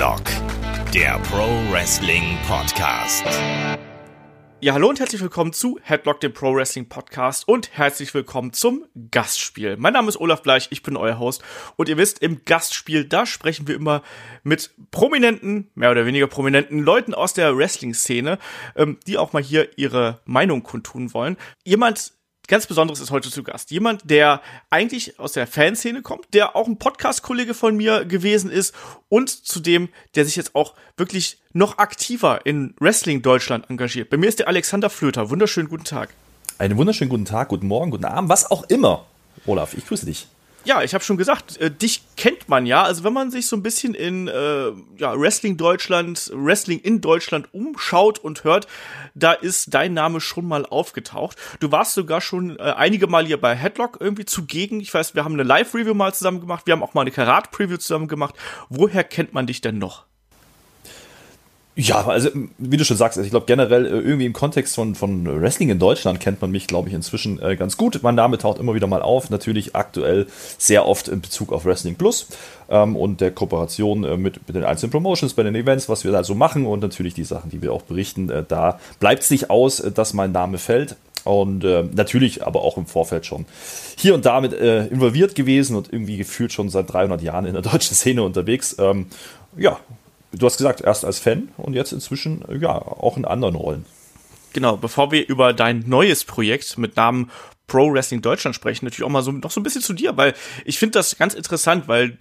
Headlock, der Pro Wrestling Podcast. Ja, hallo und herzlich willkommen zu Headlock, dem Pro Wrestling Podcast und herzlich willkommen zum Gastspiel. Mein Name ist Olaf Bleich, ich bin euer Host und ihr wisst, im Gastspiel, da sprechen wir immer mit prominenten, mehr oder weniger prominenten Leuten aus der Wrestling-Szene, ähm, die auch mal hier ihre Meinung kundtun wollen. Jemand, ganz Besonderes ist heute zu Gast. Jemand, der eigentlich aus der Fanszene kommt, der auch ein Podcast-Kollege von mir gewesen ist und zudem, der sich jetzt auch wirklich noch aktiver in Wrestling Deutschland engagiert. Bei mir ist der Alexander Flöter. Wunderschönen guten Tag. Einen wunderschönen guten Tag, guten Morgen, guten Abend, was auch immer. Olaf, ich grüße dich. Ja, ich habe schon gesagt, äh, dich kennt man ja. Also wenn man sich so ein bisschen in äh, ja, Wrestling Deutschland, Wrestling in Deutschland umschaut und hört, da ist dein Name schon mal aufgetaucht. Du warst sogar schon äh, einige Mal hier bei Headlock irgendwie zugegen. Ich weiß, wir haben eine Live-Review mal zusammen gemacht, wir haben auch mal eine Karat-Preview zusammen gemacht. Woher kennt man dich denn noch? Ja, also wie du schon sagst, also ich glaube generell äh, irgendwie im Kontext von, von Wrestling in Deutschland kennt man mich, glaube ich, inzwischen äh, ganz gut. Mein Name taucht immer wieder mal auf, natürlich aktuell sehr oft in Bezug auf Wrestling Plus ähm, und der Kooperation äh, mit, mit den einzelnen Promotions bei den Events, was wir da so machen und natürlich die Sachen, die wir auch berichten. Äh, da bleibt es nicht aus, äh, dass mein Name fällt. Und äh, natürlich aber auch im Vorfeld schon hier und da mit äh, involviert gewesen und irgendwie gefühlt schon seit 300 Jahren in der deutschen Szene unterwegs. Ähm, ja, du hast gesagt, erst als Fan und jetzt inzwischen ja auch in anderen Rollen. Genau, bevor wir über dein neues Projekt mit Namen Pro Wrestling Deutschland sprechen, natürlich auch mal so noch so ein bisschen zu dir, weil ich finde das ganz interessant, weil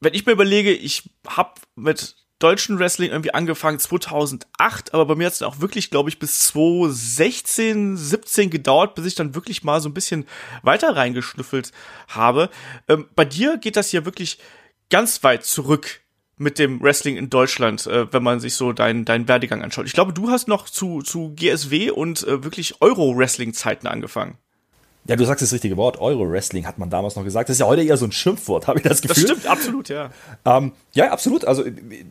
wenn ich mir überlege, ich habe mit deutschen Wrestling irgendwie angefangen 2008, aber bei mir hat es auch wirklich, glaube ich, bis 2016, 17 gedauert, bis ich dann wirklich mal so ein bisschen weiter reingeschnüffelt habe. Ähm, bei dir geht das ja wirklich ganz weit zurück mit dem Wrestling in Deutschland, äh, wenn man sich so deinen deinen Werdegang anschaut. Ich glaube, du hast noch zu zu GSW und äh, wirklich Euro Wrestling Zeiten angefangen. Ja, du sagst das richtige Wort. Euro-Wrestling hat man damals noch gesagt. Das ist ja heute eher so ein Schimpfwort, habe ich das Gefühl. Das stimmt, absolut, ja. Ähm, ja, absolut. Also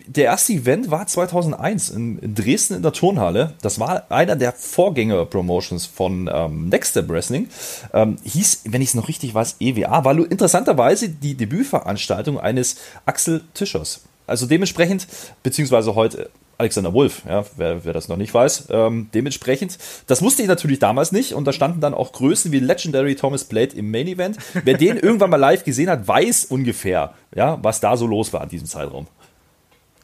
der erste Event war 2001 in, in, Dresden in der Turnhalle. Das war einer der Vorgänger-Promotions von ähm, Next Step Wrestling. Ähm, hieß, wenn ich es noch richtig weiß, EWA. War interessanterweise die Debütveranstaltung eines Axel Tischers. Also dementsprechend, beziehungsweise heute Alexander Wolf, ja, wer, wer das noch nicht weiß. Ähm, dementsprechend, das wusste ich natürlich damals nicht und da standen dann auch Größen wie Legendary Thomas Blade im Main Event. Wer den irgendwann mal live gesehen hat, weiß ungefähr, ja, was da so los war in diesem Zeitraum.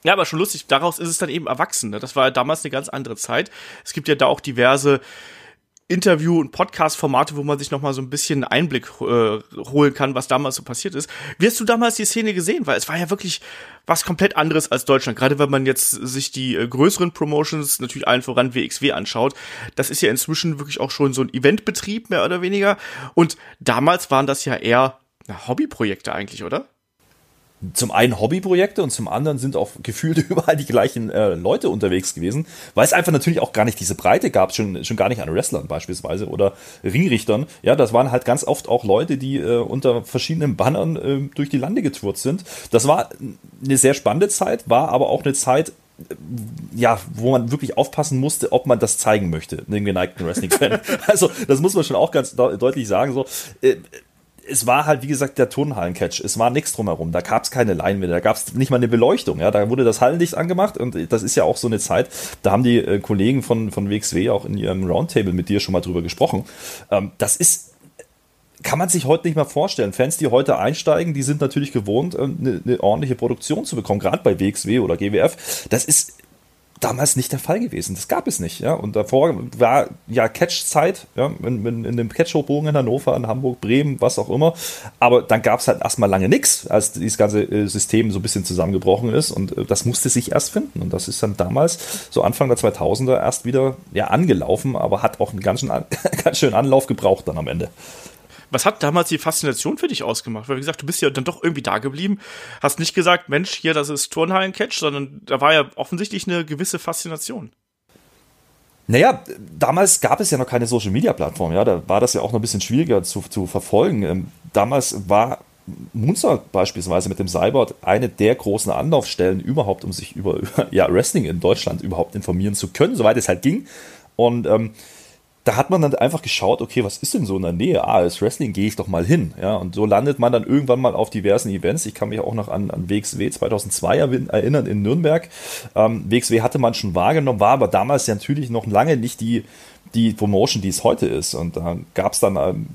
Ja, aber schon lustig, daraus ist es dann eben erwachsen. Ne? Das war damals eine ganz andere Zeit. Es gibt ja da auch diverse Interview- und Podcast-Formate, wo man sich noch mal so ein bisschen Einblick äh, holen kann, was damals so passiert ist. Wie hast du damals die Szene gesehen? Weil es war ja wirklich was komplett anderes als Deutschland. Gerade wenn man jetzt sich die äh, größeren Promotions, natürlich allen voran WXW anschaut. Das ist ja inzwischen wirklich auch schon so ein Eventbetrieb, mehr oder weniger. Und damals waren das ja eher na, Hobbyprojekte eigentlich, oder? Zum einen Hobbyprojekte und zum anderen sind auch gefühlt überall die gleichen äh, Leute unterwegs gewesen, weil es einfach natürlich auch gar nicht diese Breite gab, schon, schon gar nicht an Wrestlern beispielsweise oder Ringrichtern. Ja, das waren halt ganz oft auch Leute, die äh, unter verschiedenen Bannern äh, durch die Lande getourt sind. Das war eine sehr spannende Zeit, war aber auch eine Zeit, äh, ja, wo man wirklich aufpassen musste, ob man das zeigen möchte, den geneigten Wrestling-Fan. also, das muss man schon auch ganz de deutlich sagen. So, äh, es war halt, wie gesagt, der Turnhallen-Catch. Es war nichts drumherum. Da gab es keine Leinwände, da gab es nicht mal eine Beleuchtung. Ja, da wurde das Hallenlicht angemacht und das ist ja auch so eine Zeit. Da haben die äh, Kollegen von, von WXW auch in ihrem Roundtable mit dir schon mal drüber gesprochen. Ähm, das ist kann man sich heute nicht mehr vorstellen. Fans, die heute einsteigen, die sind natürlich gewohnt, eine, eine ordentliche Produktion zu bekommen, gerade bei WXW oder GWF. Das ist damals nicht der Fall gewesen. Das gab es nicht. Ja? Und davor war ja Catch-Zeit, ja? in, in, in dem Catch-Hochbogen in Hannover, in Hamburg, Bremen, was auch immer. Aber dann gab es halt erstmal lange nichts, als dieses ganze äh, System so ein bisschen zusammengebrochen ist. Und äh, das musste sich erst finden. Und das ist dann damals, so Anfang der 2000er, erst wieder ja, angelaufen, aber hat auch einen ganz, schön, ganz schönen Anlauf gebraucht dann am Ende. Was hat damals die Faszination für dich ausgemacht? Weil, wie gesagt, du bist ja dann doch irgendwie da geblieben. Hast nicht gesagt, Mensch, hier, das ist Turnhallen-Catch, sondern da war ja offensichtlich eine gewisse Faszination. Naja, damals gab es ja noch keine Social Media Plattform, ja, da war das ja auch noch ein bisschen schwieriger zu, zu verfolgen. Ähm, damals war Munzer beispielsweise mit dem Cyborg eine der großen Anlaufstellen überhaupt, um sich über, über ja, Wrestling in Deutschland überhaupt informieren zu können, soweit es halt ging. Und ähm, da hat man dann einfach geschaut, okay, was ist denn so in der Nähe? Ah, das Wrestling, gehe ich doch mal hin. Ja, und so landet man dann irgendwann mal auf diversen Events. Ich kann mich auch noch an, an WXW 2002 erinnern in Nürnberg. Ähm, WXW hatte man schon wahrgenommen, war aber damals ja natürlich noch lange nicht die, die Promotion, die es heute ist. Und da gab es dann ähm,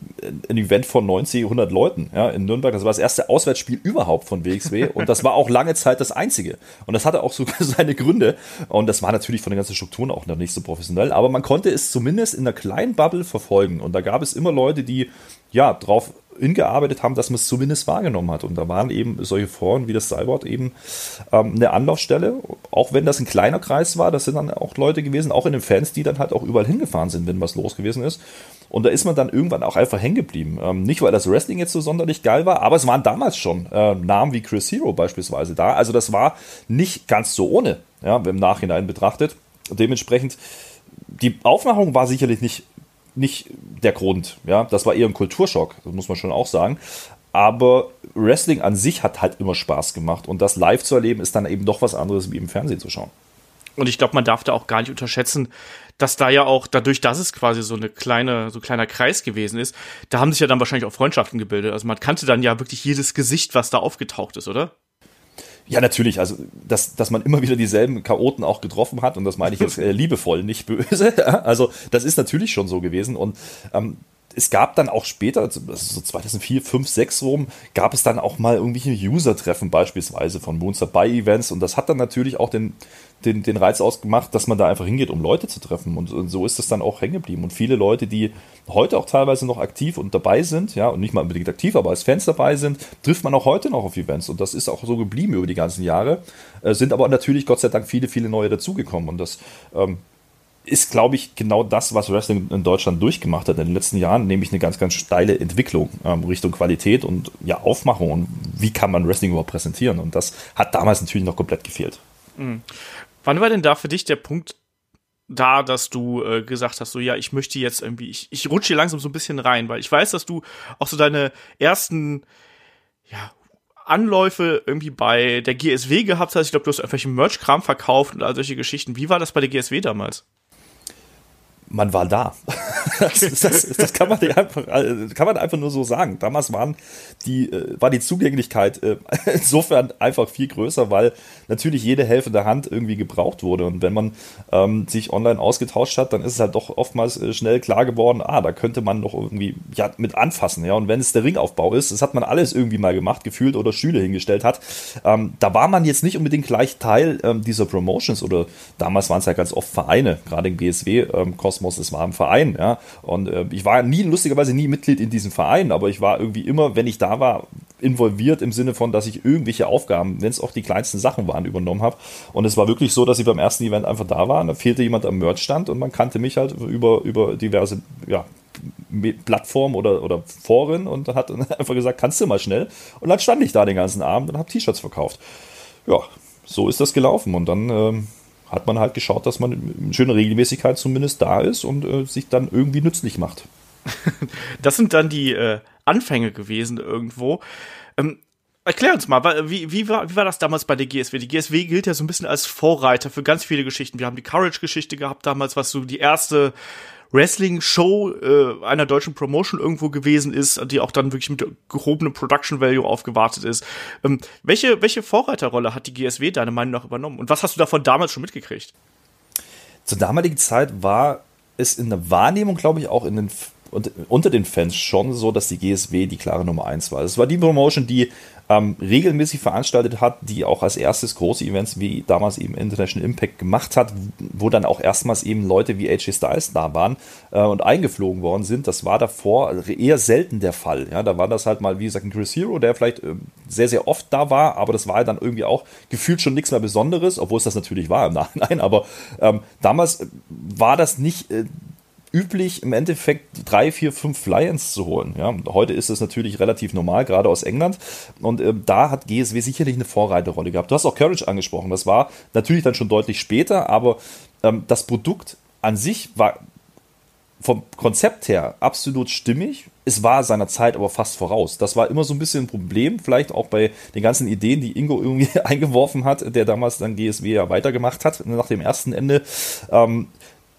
ein Event von 90, 100 Leuten ja, in Nürnberg. Das war das erste Auswärtsspiel überhaupt von WXW und das war auch lange Zeit das einzige. Und das hatte auch so seine Gründe. Und das war natürlich von den ganzen Strukturen auch noch nicht so professionell. Aber man konnte es zumindest in einer kleinen Bubble verfolgen. Und da gab es immer Leute, die ja drauf hingearbeitet haben, dass man es zumindest wahrgenommen hat. Und da waren eben solche Foren wie das Cyborg eben ähm, eine Anlaufstelle, auch wenn das ein kleiner Kreis war, das sind dann auch Leute gewesen, auch in den Fans, die dann halt auch überall hingefahren sind, wenn was los gewesen ist. Und da ist man dann irgendwann auch einfach hängen geblieben. Ähm, nicht, weil das Wrestling jetzt so sonderlich geil war, aber es waren damals schon äh, Namen wie Chris Hero beispielsweise da. Also das war nicht ganz so ohne, ja, im Nachhinein betrachtet. Dementsprechend, die Aufmachung war sicherlich nicht nicht der Grund. Ja, das war eher ein Kulturschock, das muss man schon auch sagen. Aber Wrestling an sich hat halt immer Spaß gemacht und das live zu erleben ist dann eben doch was anderes wie im Fernsehen zu schauen. Und ich glaube, man darf da auch gar nicht unterschätzen, dass da ja auch dadurch, dass es quasi so eine kleine, so kleiner Kreis gewesen ist, da haben sich ja dann wahrscheinlich auch Freundschaften gebildet. Also man kannte dann ja wirklich jedes Gesicht, was da aufgetaucht ist, oder? Ja, natürlich. Also, dass, dass man immer wieder dieselben Chaoten auch getroffen hat, und das meine ich jetzt äh, liebevoll, nicht böse. also, das ist natürlich schon so gewesen. Und ähm, es gab dann auch später, also so 2004, 5, 6 rum, gab es dann auch mal irgendwelche User-Treffen beispielsweise von Moonster bei Events. Und das hat dann natürlich auch den, den, den Reiz ausgemacht, dass man da einfach hingeht, um Leute zu treffen. Und, und so ist es dann auch hängen geblieben. Und viele Leute, die heute auch teilweise noch aktiv und dabei sind, ja, und nicht mal unbedingt aktiv, aber als Fans dabei sind, trifft man auch heute noch auf Events. Und das ist auch so geblieben über die ganzen Jahre, äh, sind aber natürlich Gott sei Dank viele, viele neue dazugekommen. Und das ähm, ist, glaube ich, genau das, was Wrestling in Deutschland durchgemacht hat in den letzten Jahren, nämlich eine ganz, ganz steile Entwicklung ähm, Richtung Qualität und ja, Aufmachung und wie kann man Wrestling überhaupt präsentieren. Und das hat damals natürlich noch komplett gefehlt. Mhm. Wann war denn da für dich der Punkt da, dass du äh, gesagt hast, so ja, ich möchte jetzt irgendwie, ich, ich rutsche hier langsam so ein bisschen rein, weil ich weiß, dass du auch so deine ersten, ja, Anläufe irgendwie bei der GSW gehabt hast. Ich glaube, du hast irgendwelchen Merch-Kram verkauft und all solche Geschichten. Wie war das bei der GSW damals? Man war da. Das, das, das, kann, man einfach, kann man einfach nur so sagen. Damals waren die, äh, war die Zugänglichkeit äh, insofern einfach viel größer, weil natürlich jede helfende Hand irgendwie gebraucht wurde. Und wenn man ähm, sich online ausgetauscht hat, dann ist es halt doch oftmals äh, schnell klar geworden, ah, da könnte man doch irgendwie ja, mit anfassen. Ja? Und wenn es der Ringaufbau ist, das hat man alles irgendwie mal gemacht, gefühlt oder Stühle hingestellt hat. Ähm, da war man jetzt nicht unbedingt gleich Teil ähm, dieser Promotions oder damals waren es ja ganz oft Vereine, gerade im GSW, ähm, Kosmos, es war im Verein, ja. Und äh, ich war nie, lustigerweise nie Mitglied in diesem Verein, aber ich war irgendwie immer, wenn ich da war, involviert im Sinne von, dass ich irgendwelche Aufgaben, wenn es auch die kleinsten Sachen waren, übernommen habe. Und es war wirklich so, dass ich beim ersten Event einfach da war. Und da fehlte jemand am Merchstand und man kannte mich halt über, über diverse ja, Plattformen oder, oder Foren und hat dann einfach gesagt, kannst du mal schnell. Und dann stand ich da den ganzen Abend und habe T-Shirts verkauft. Ja, so ist das gelaufen. Und dann ähm, hat man halt geschaut, dass man in schöner Regelmäßigkeit zumindest da ist und äh, sich dann irgendwie nützlich macht. das sind dann die äh, Anfänge gewesen irgendwo. Ähm, erklär uns mal, wie, wie, war, wie war das damals bei der GSW? Die GSW gilt ja so ein bisschen als Vorreiter für ganz viele Geschichten. Wir haben die Courage-Geschichte gehabt damals, was so die erste Wrestling-Show äh, einer deutschen Promotion irgendwo gewesen ist, die auch dann wirklich mit gehobenem Production Value aufgewartet ist. Ähm, welche, welche Vorreiterrolle hat die GSW deiner Meinung nach übernommen? Und was hast du davon damals schon mitgekriegt? Zur damaligen Zeit war es in der Wahrnehmung, glaube ich, auch in den unter den Fans schon so, dass die GSW die klare Nummer 1 war. Es war die Promotion, die ähm, regelmäßig veranstaltet hat, die auch als erstes große Events wie damals eben International Impact gemacht hat, wo dann auch erstmals eben Leute wie AJ Styles da waren äh, und eingeflogen worden sind. Das war davor eher selten der Fall. Ja, da war das halt mal, wie gesagt, ein Chris Hero, der vielleicht äh, sehr, sehr oft da war, aber das war dann irgendwie auch gefühlt schon nichts mehr Besonderes, obwohl es das natürlich war im Nachhinein. Aber ähm, damals war das nicht äh, üblich, im Endeffekt drei, vier, fünf Fly-Ins zu holen. Ja, heute ist es natürlich relativ normal, gerade aus England. Und äh, da hat GSW sicherlich eine Vorreiterrolle gehabt. Du hast auch Courage angesprochen. Das war natürlich dann schon deutlich später, aber ähm, das Produkt an sich war vom Konzept her absolut stimmig. Es war seiner Zeit aber fast voraus. Das war immer so ein bisschen ein Problem, vielleicht auch bei den ganzen Ideen, die Ingo irgendwie eingeworfen hat, der damals dann GSW ja weitergemacht hat nach dem ersten Ende, ähm,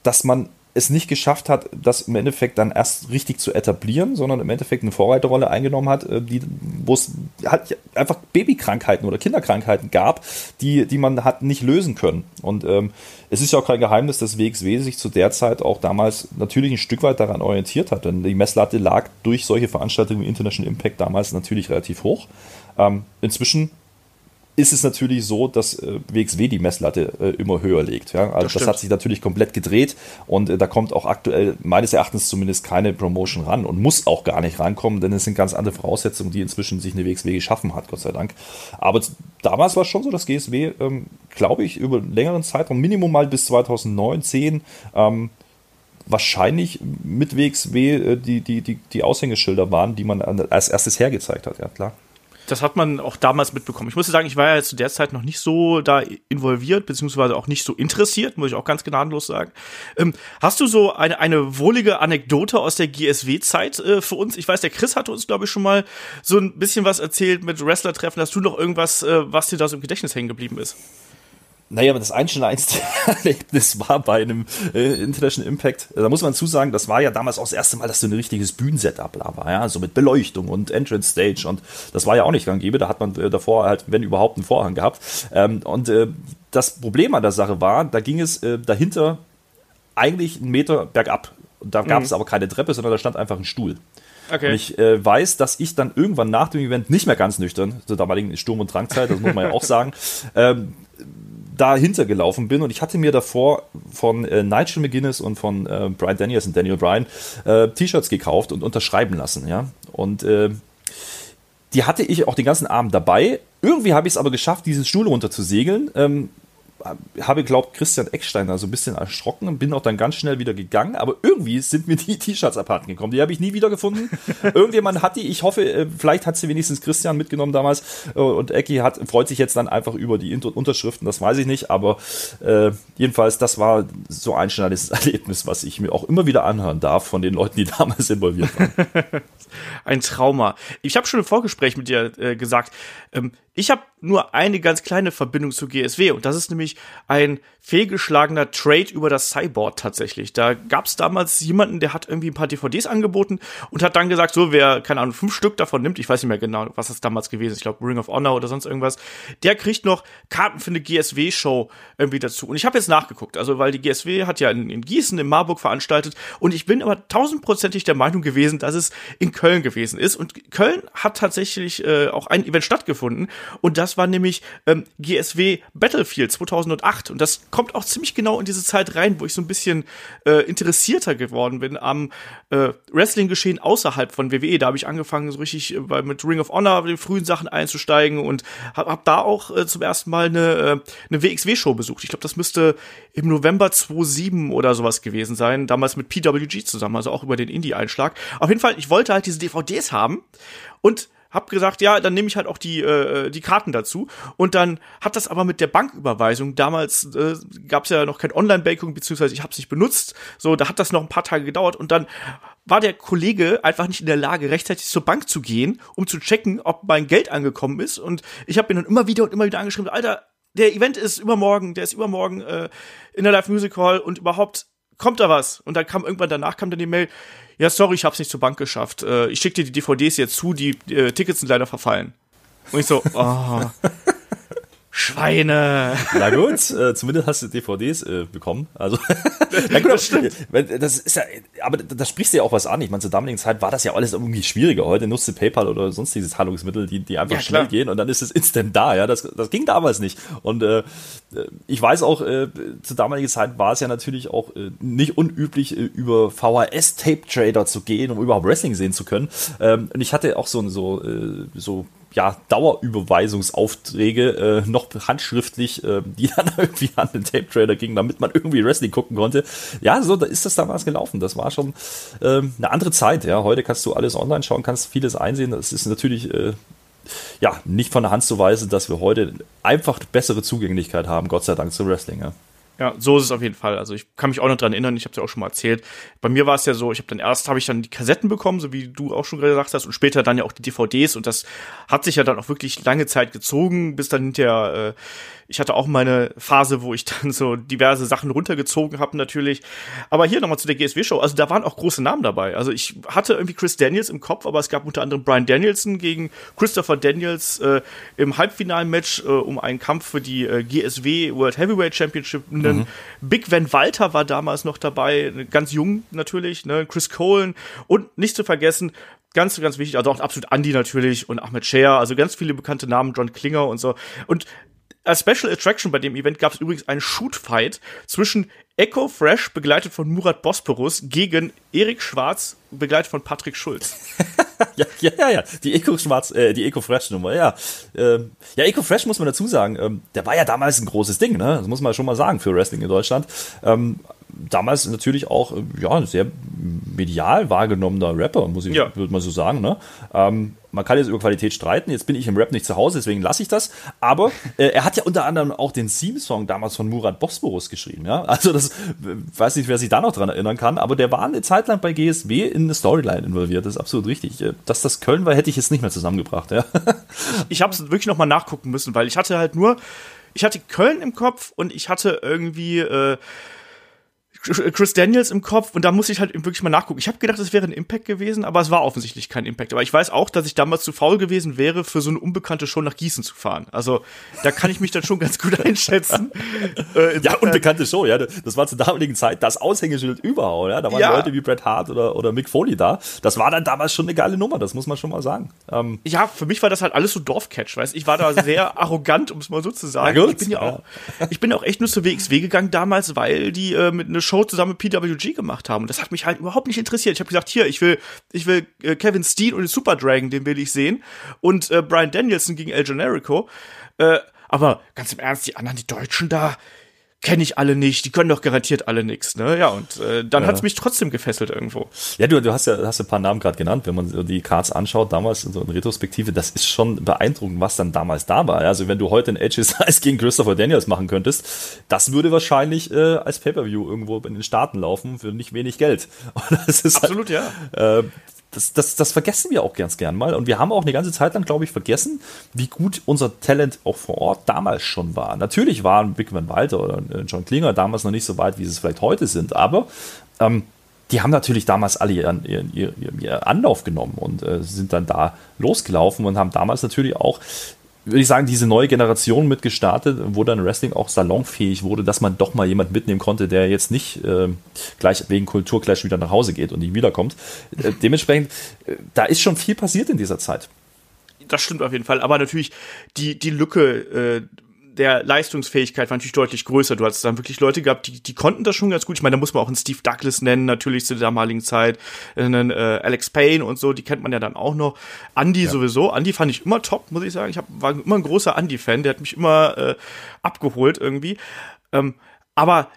dass man es nicht geschafft hat, das im Endeffekt dann erst richtig zu etablieren, sondern im Endeffekt eine Vorreiterrolle eingenommen hat, äh, die, wo es halt einfach Babykrankheiten oder Kinderkrankheiten gab, die, die man hat nicht lösen können. Und ähm, es ist ja auch kein Geheimnis, dass WXW sich zu der Zeit auch damals natürlich ein Stück weit daran orientiert hat, denn die Messlatte lag durch solche Veranstaltungen wie International Impact damals natürlich relativ hoch. Ähm, inzwischen ist es natürlich so, dass äh, WXW die Messlatte äh, immer höher legt. Ja? Also das, das, hat sich natürlich komplett gedreht und äh, da kommt auch aktuell meines Erachtens zumindest keine Promotion ran und muss auch gar nicht rankommen, denn es sind ganz andere Voraussetzungen, die inzwischen sich eine WXW geschaffen hat, Gott sei Dank. Aber damals war es schon so, dass GSW, ähm, glaube ich, über einen längeren Zeitraum, Minimum mal bis 2009, 10, ähm, wahrscheinlich mit WXW äh, die, die, die, die Aushängeschilder waren, die man als erstes hergezeigt hat, ja klar das hat man auch damals mitbekommen. Ich muss sagen, ich war ja zu der Zeit noch nicht so da involviert, beziehungsweise auch nicht so interessiert, muss ich auch ganz gnadenlos sagen. Ähm, hast du so eine, eine wohlige Anekdote aus der GSW-Zeit äh, für uns? Ich weiß, der Chris hatte uns, glaube ich, schon mal so ein bisschen was erzählt mit Wrestler-Treffen. Hast du noch irgendwas, äh, was dir da so im Gedächtnis hängen geblieben ist? Naja, aber das einschneidendste Erlebnis war bei einem äh, International Impact. Da muss man zusagen, das war ja damals auch das erste Mal, dass so ein richtiges Bühnensetup da war, ja, so mit Beleuchtung und Entrance Stage und das war ja auch nicht gang gäbe. Da hat man äh, davor halt, wenn überhaupt, einen Vorhang gehabt. Ähm, und äh, das Problem an der Sache war, da ging es äh, dahinter eigentlich einen Meter bergab. Und da gab mhm. es aber keine Treppe, sondern da stand einfach ein Stuhl. Okay. Und ich äh, weiß, dass ich dann irgendwann nach dem Event nicht mehr ganz nüchtern, zur damaligen Sturm- und Drangzeit, das muss man ja auch sagen, ähm, dahinter gelaufen bin und ich hatte mir davor von äh, Nigel McGuinness und von äh, Brian Daniels und Daniel Bryan äh, T-Shirts gekauft und unterschreiben lassen, ja. Und äh, die hatte ich auch den ganzen Abend dabei. Irgendwie habe ich es aber geschafft, diesen Stuhl runter zu segeln. Ähm, habe, glaubt, Christian Ecksteiner so ein bisschen erschrocken und bin auch dann ganz schnell wieder gegangen. Aber irgendwie sind mir die T-Shirts abhanden gekommen. Die habe ich nie wieder gefunden. Irgendjemand hat die, ich hoffe, äh, vielleicht hat sie wenigstens Christian mitgenommen damals. Äh, und Ecki hat, freut sich jetzt dann einfach über die Unterschriften, das weiß ich nicht. Aber äh, jedenfalls, das war so ein schnelles Erlebnis, was ich mir auch immer wieder anhören darf von den Leuten, die damals involviert waren. ein Trauma. Ich habe schon im Vorgespräch mit dir äh, gesagt, ähm, ich habe nur eine ganz kleine Verbindung zu GSW und das ist nämlich ein fehlgeschlagener Trade über das Cyborg tatsächlich. Da gab es damals jemanden, der hat irgendwie ein paar DVDs angeboten und hat dann gesagt, so wer, keine Ahnung, fünf Stück davon nimmt, ich weiß nicht mehr genau, was das damals gewesen ist, ich glaube Ring of Honor oder sonst irgendwas, der kriegt noch Karten für eine GSW-Show irgendwie dazu. Und ich habe jetzt nachgeguckt, also weil die GSW hat ja in, in Gießen, in Marburg veranstaltet und ich bin aber tausendprozentig der Meinung gewesen, dass es in Köln gewesen ist. Und Köln hat tatsächlich äh, auch ein Event stattgefunden und das war nämlich ähm, GSW Battlefield 2008 und das kommt auch ziemlich genau in diese Zeit rein, wo ich so ein bisschen äh, interessierter geworden bin am äh, Wrestling-Geschehen außerhalb von WWE. Da habe ich angefangen, so richtig äh, mit Ring of Honor, den frühen Sachen einzusteigen und habe hab da auch äh, zum ersten Mal eine, äh, eine WXW-Show besucht. Ich glaube, das müsste im November 2007 oder sowas gewesen sein, damals mit PWG zusammen, also auch über den Indie-Einschlag. Auf jeden Fall, ich wollte halt diese DVDs haben und hab gesagt, ja, dann nehme ich halt auch die äh, die Karten dazu. Und dann hat das aber mit der Banküberweisung damals äh, gab es ja noch kein Online-Banking beziehungsweise ich habe es nicht benutzt, so da hat das noch ein paar Tage gedauert. Und dann war der Kollege einfach nicht in der Lage rechtzeitig zur Bank zu gehen, um zu checken, ob mein Geld angekommen ist. Und ich habe ihn dann immer wieder und immer wieder angeschrieben, Alter, der Event ist übermorgen, der ist übermorgen äh, in der Live Music Hall und überhaupt kommt da was und dann kam irgendwann danach kam dann die Mail ja, sorry, ich hab's nicht zur Bank geschafft. Äh, ich schicke dir die DVDs jetzt zu, die äh, Tickets sind leider verfallen. Und ich so, oh. Schweine. Na gut, äh, zumindest hast du DVDs äh, bekommen. Also, ja, gut, das stimmt. Das ist ja, aber da sprichst du ja auch was an. Ich meine, zur damaligen Zeit war das ja alles irgendwie schwieriger. Heute nutzt du PayPal oder sonstiges Zahlungsmittel, die, die einfach ja, schnell gehen und dann ist es instant da. Ja, das, das ging damals nicht. Und äh, ich weiß auch, äh, zur damaligen Zeit war es ja natürlich auch äh, nicht unüblich, äh, über VHS-Tape-Trader zu gehen, um überhaupt Wrestling sehen zu können. Ähm, und ich hatte auch so, so, äh, so ja, Dauerüberweisungsaufträge äh, noch handschriftlich, äh, die dann irgendwie an den Tape Trader gingen, damit man irgendwie Wrestling gucken konnte. Ja, so da ist das damals gelaufen. Das war schon ähm, eine andere Zeit. Ja, heute kannst du alles online schauen, kannst vieles einsehen. Das ist natürlich äh, ja nicht von der Hand zu weisen, dass wir heute einfach bessere Zugänglichkeit haben, Gott sei Dank, zum Wrestling. Ja. Ja, so ist es auf jeden Fall. Also ich kann mich auch noch dran erinnern, ich habe es ja auch schon mal erzählt. Bei mir war es ja so, ich habe dann erst habe ich dann die Kassetten bekommen, so wie du auch schon gesagt hast, und später dann ja auch die DVDs und das hat sich ja dann auch wirklich lange Zeit gezogen, bis dann hinterher äh, ich hatte auch meine Phase, wo ich dann so diverse Sachen runtergezogen habe natürlich. Aber hier nochmal zu der GSW-Show. Also da waren auch große Namen dabei. Also ich hatte irgendwie Chris Daniels im Kopf, aber es gab unter anderem Brian Danielson gegen Christopher Daniels äh, im Halbfinalmatch äh, um einen Kampf für die äh, GSW World Heavyweight Championship. Mhm. Big Van Walter war damals noch dabei, ganz jung natürlich, ne? Chris Colen und nicht zu vergessen ganz, ganz wichtig, also auch absolut Andy natürlich und Ahmed Scher, also ganz viele bekannte Namen, John Klinger und so. Und als Special Attraction bei dem Event gab es übrigens einen Shoot-Fight zwischen Echo Fresh, begleitet von Murat Bosporus, gegen Erik Schwarz, begleitet von Patrick Schulz. ja, ja, ja, ja, die Echo Schwarz, äh, die Echo Fresh Nummer, ja. Ähm, ja, Echo Fresh muss man dazu sagen, ähm, der war ja damals ein großes Ding, ne? Das muss man schon mal sagen für Wrestling in Deutschland. Ähm, damals natürlich auch, äh, ja, sehr medial wahrgenommener Rapper, muss ich, ja. würde man so sagen, ne? Ähm, man kann jetzt über Qualität streiten. Jetzt bin ich im Rap nicht zu Hause, deswegen lasse ich das. Aber äh, er hat ja unter anderem auch den Theme-Song damals von Murat Bosporus geschrieben. Ja? Also das weiß nicht, wer sich da noch dran erinnern kann, aber der war eine Zeit lang bei GSW in eine Storyline involviert. Das ist absolut richtig. Äh, dass das Köln war, hätte ich jetzt nicht mehr zusammengebracht. Ja? Ich habe es wirklich noch mal nachgucken müssen, weil ich hatte halt nur, ich hatte Köln im Kopf und ich hatte irgendwie äh, Chris Daniels im Kopf und da muss ich halt wirklich mal nachgucken. Ich habe gedacht, es wäre ein Impact gewesen, aber es war offensichtlich kein Impact. Aber ich weiß auch, dass ich damals zu faul gewesen wäre, für so eine unbekannte Show nach Gießen zu fahren. Also da kann ich mich dann schon ganz gut einschätzen. äh, ja, unbekannte Show, ja. Das war zur damaligen Zeit das Aushängeschild überhaupt. Ja? Da waren ja. Leute wie Bret Hart oder, oder Mick Foley da. Das war dann damals schon eine geile Nummer, das muss man schon mal sagen. Ähm, ja, für mich war das halt alles so Dorfcatch, weißt Ich war da sehr arrogant, um es mal so zu sagen. Ich bin ja auch, ich bin auch echt nur zur WXW gegangen damals, weil die äh, mit einer Show zusammen mit PWG gemacht haben. Und das hat mich halt überhaupt nicht interessiert. Ich habe gesagt, hier, ich will, ich will äh, Kevin Steen und den Super Dragon, den will ich sehen. Und äh, Brian Danielson gegen El Generico. Äh, aber ganz im Ernst, die anderen, die Deutschen da, kenne ich alle nicht, die können doch garantiert alle nix, ne? Ja, und äh, dann ja. hat's mich trotzdem gefesselt irgendwo. Ja, du, du hast ja hast ein paar Namen gerade genannt, wenn man die Cards anschaut, damals so in Retrospektive, das ist schon beeindruckend, was dann damals da war. Also wenn du heute ein Edge Size gegen Christopher Daniels machen könntest, das würde wahrscheinlich äh, als Pay-Per-View irgendwo in den Staaten laufen für nicht wenig Geld. Absolut, halt, ja. Äh, das, das, das vergessen wir auch ganz gern mal. Und wir haben auch eine ganze Zeit lang, glaube ich, vergessen, wie gut unser Talent auch vor Ort damals schon war. Natürlich waren Big Van Walter oder äh, John Klinger damals noch nicht so weit, wie sie es vielleicht heute sind, aber ähm, die haben natürlich damals alle ihren, ihren, ihren, ihren Anlauf genommen und äh, sind dann da losgelaufen und haben damals natürlich auch würde ich sagen, diese neue Generation mit gestartet, wo dann Wrestling auch salonfähig wurde, dass man doch mal jemand mitnehmen konnte, der jetzt nicht äh, gleich wegen Kulturclash wieder nach Hause geht und nie wiederkommt. Äh, dementsprechend, äh, da ist schon viel passiert in dieser Zeit. Das stimmt auf jeden Fall, aber natürlich die, die Lücke, äh, der Leistungsfähigkeit war natürlich deutlich größer. Du hast dann wirklich Leute gehabt, die, die konnten das schon ganz gut. Ich meine, da muss man auch einen Steve Douglas nennen, natürlich zu der damaligen Zeit, einen äh, Alex Payne und so, die kennt man ja dann auch noch. Andy ja. sowieso. Andy fand ich immer top, muss ich sagen. Ich hab, war immer ein großer Andy-Fan, der hat mich immer äh, abgeholt irgendwie. Ähm, aber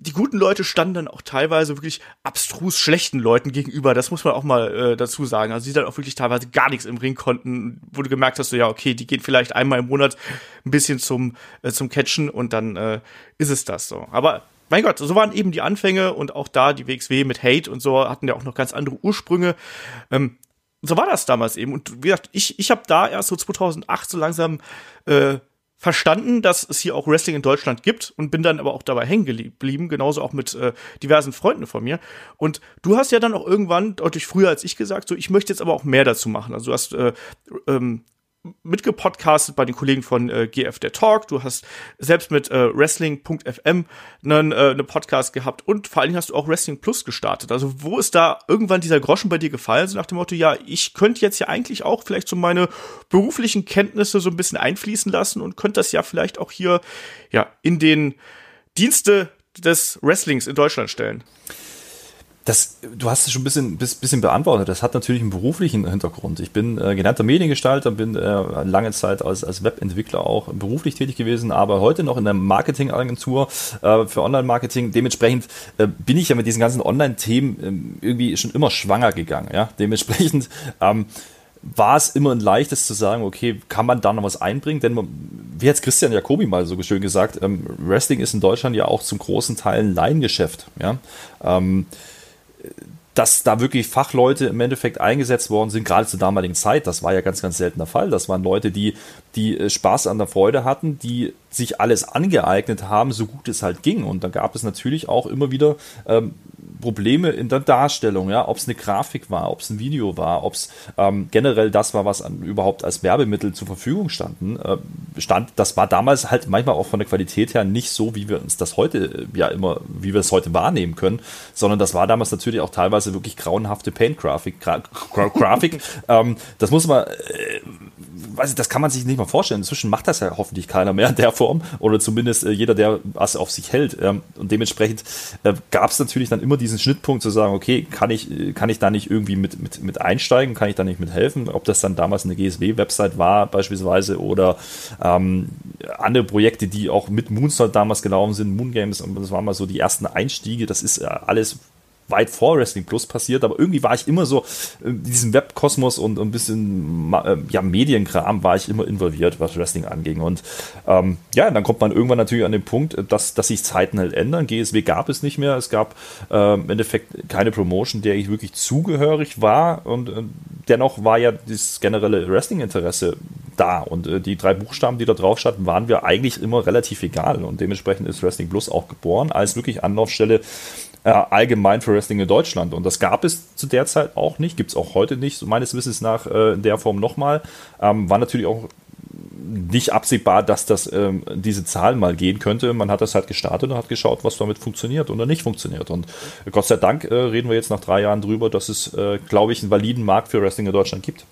die guten Leute standen dann auch teilweise wirklich abstrus schlechten Leuten gegenüber. Das muss man auch mal äh, dazu sagen. Also die dann auch wirklich teilweise gar nichts im Ring konnten, wo du gemerkt hast, so ja, okay, die gehen vielleicht einmal im Monat ein bisschen zum, äh, zum Catchen und dann äh, ist es das so. Aber mein Gott, so waren eben die Anfänge und auch da die WXW mit Hate und so hatten ja auch noch ganz andere Ursprünge. Ähm, so war das damals eben. Und wie gesagt, ich, ich habe da erst so 2008 so langsam äh, verstanden, dass es hier auch Wrestling in Deutschland gibt und bin dann aber auch dabei hängen geblieben, genauso auch mit äh, diversen Freunden von mir. Und du hast ja dann auch irgendwann, deutlich früher als ich gesagt, so ich möchte jetzt aber auch mehr dazu machen. Also du hast äh, ähm, mitgepodcastet bei den Kollegen von äh, GF der Talk. Du hast selbst mit äh, Wrestling.fm einen äh, ne Podcast gehabt und vor allen Dingen hast du auch Wrestling Plus gestartet. Also wo ist da irgendwann dieser Groschen bei dir gefallen? So nach dem Motto, ja, ich könnte jetzt ja eigentlich auch vielleicht so meine beruflichen Kenntnisse so ein bisschen einfließen lassen und könnte das ja vielleicht auch hier ja in den Dienste des Wrestlings in Deutschland stellen das, du hast es schon ein bisschen, bisschen beantwortet. Das hat natürlich einen beruflichen Hintergrund. Ich bin äh, gelernter Mediengestalter, bin äh, lange Zeit als, als Webentwickler auch beruflich tätig gewesen, aber heute noch in der Marketingagentur äh, für Online-Marketing. Dementsprechend äh, bin ich ja mit diesen ganzen Online-Themen äh, irgendwie schon immer schwanger gegangen. Ja? Dementsprechend ähm, war es immer ein leichtes zu sagen, okay, kann man da noch was einbringen? Denn wie hat Christian Jacobi mal so schön gesagt, ähm, Wrestling ist in Deutschland ja auch zum großen Teil ein Laiengeschäft. Ja? Ähm, dass da wirklich Fachleute im Endeffekt eingesetzt worden sind, gerade zur damaligen Zeit, das war ja ganz, ganz selten der Fall. Das waren Leute, die, die äh, Spaß an der Freude hatten, die sich alles angeeignet haben, so gut es halt ging. Und da gab es natürlich auch immer wieder ähm, Probleme in der Darstellung, ja, ob es eine Grafik war, ob es ein Video war, ob es ähm, generell das war, was an, überhaupt als Werbemittel zur Verfügung standen, äh, stand. Das war damals halt manchmal auch von der Qualität her nicht so, wie wir uns das heute äh, ja immer, wie wir es heute wahrnehmen können, sondern das war damals natürlich auch teilweise wirklich grauenhafte Paint-Grafik. Gra Grafik, ähm, das muss man, äh, weiß ich, das kann man sich nicht mal vorstellen. Inzwischen macht das ja hoffentlich keiner mehr in der Form oder zumindest äh, jeder, der was auf sich hält. Ähm, und dementsprechend äh, gab es natürlich dann immer diesen Schnittpunkt zu sagen, okay, kann ich, kann ich da nicht irgendwie mit, mit, mit einsteigen, kann ich da nicht mit helfen? Ob das dann damals eine GSW-Website war beispielsweise oder ähm, andere Projekte, die auch mit Moonstart damals gelaufen sind, Moon Games, und das waren mal so die ersten Einstiege. Das ist alles weit vor Wrestling Plus passiert, aber irgendwie war ich immer so in diesem Webkosmos und ein bisschen äh, ja, Medienkram war ich immer involviert, was Wrestling anging. Und ähm, ja, dann kommt man irgendwann natürlich an den Punkt, dass, dass sich Zeiten halt ändern. GSW gab es nicht mehr. Es gab äh, im Endeffekt keine Promotion, der ich wirklich zugehörig war. Und äh, dennoch war ja das generelle Wrestling-Interesse da. Und äh, die drei Buchstaben, die da drauf standen, waren wir eigentlich immer relativ egal. Und dementsprechend ist Wrestling Plus auch geboren als wirklich Anlaufstelle äh, allgemein für Wrestling in Deutschland. Und das gab es zu der Zeit auch nicht, gibt es auch heute nicht, meines Wissens nach äh, in der Form nochmal. Ähm, war natürlich auch nicht absehbar, dass das ähm, diese Zahl mal gehen könnte. Man hat das halt gestartet und hat geschaut, was damit funktioniert oder nicht funktioniert. Und Gott sei Dank äh, reden wir jetzt nach drei Jahren drüber, dass es, äh, glaube ich, einen validen Markt für Wrestling in Deutschland gibt.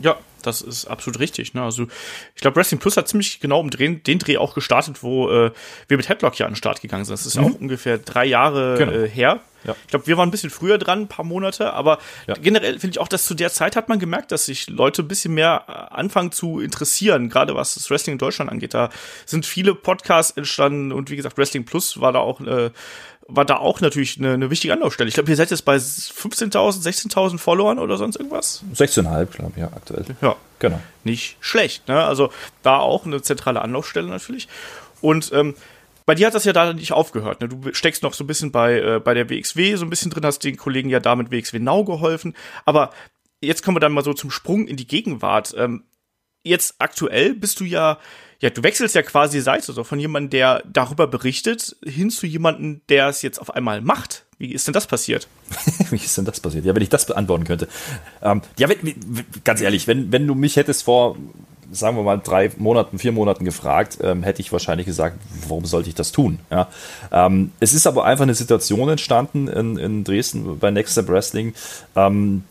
Ja, das ist absolut richtig. Ne? Also ich glaube, Wrestling Plus hat ziemlich genau um den, den Dreh auch gestartet, wo äh, wir mit Headlock ja an den Start gegangen sind. Das ist mhm. auch ungefähr drei Jahre genau. äh, her. Ja. Ich glaube, wir waren ein bisschen früher dran, ein paar Monate, aber ja. generell finde ich auch, dass zu der Zeit hat man gemerkt, dass sich Leute ein bisschen mehr äh, anfangen zu interessieren, gerade was das Wrestling in Deutschland angeht. Da sind viele Podcasts entstanden und wie gesagt, Wrestling Plus war da auch äh, war da auch natürlich eine, eine wichtige Anlaufstelle. Ich glaube, ihr seid jetzt bei 15.000, 16.000 Followern oder sonst irgendwas? 16,5, glaube ich, ja, aktuell. Ja, genau. Nicht schlecht, ne? Also da auch eine zentrale Anlaufstelle natürlich. Und ähm, bei dir hat das ja da nicht aufgehört. Ne? Du steckst noch so ein bisschen bei, äh, bei der WXW so ein bisschen drin, hast den Kollegen ja da mit WXW Now geholfen. Aber jetzt kommen wir dann mal so zum Sprung in die Gegenwart. Ähm, jetzt aktuell bist du ja ja, du wechselst ja quasi Seite, so von jemandem, der darüber berichtet, hin zu jemandem, der es jetzt auf einmal macht. Wie ist denn das passiert? Wie ist denn das passiert? Ja, wenn ich das beantworten könnte. Ähm, ja, wenn, ganz ehrlich, wenn, wenn du mich hättest vor, sagen wir mal, drei Monaten, vier Monaten gefragt, ähm, hätte ich wahrscheinlich gesagt, warum sollte ich das tun? Ja, ähm, es ist aber einfach eine Situation entstanden in, in Dresden bei Next Step Wrestling, ähm,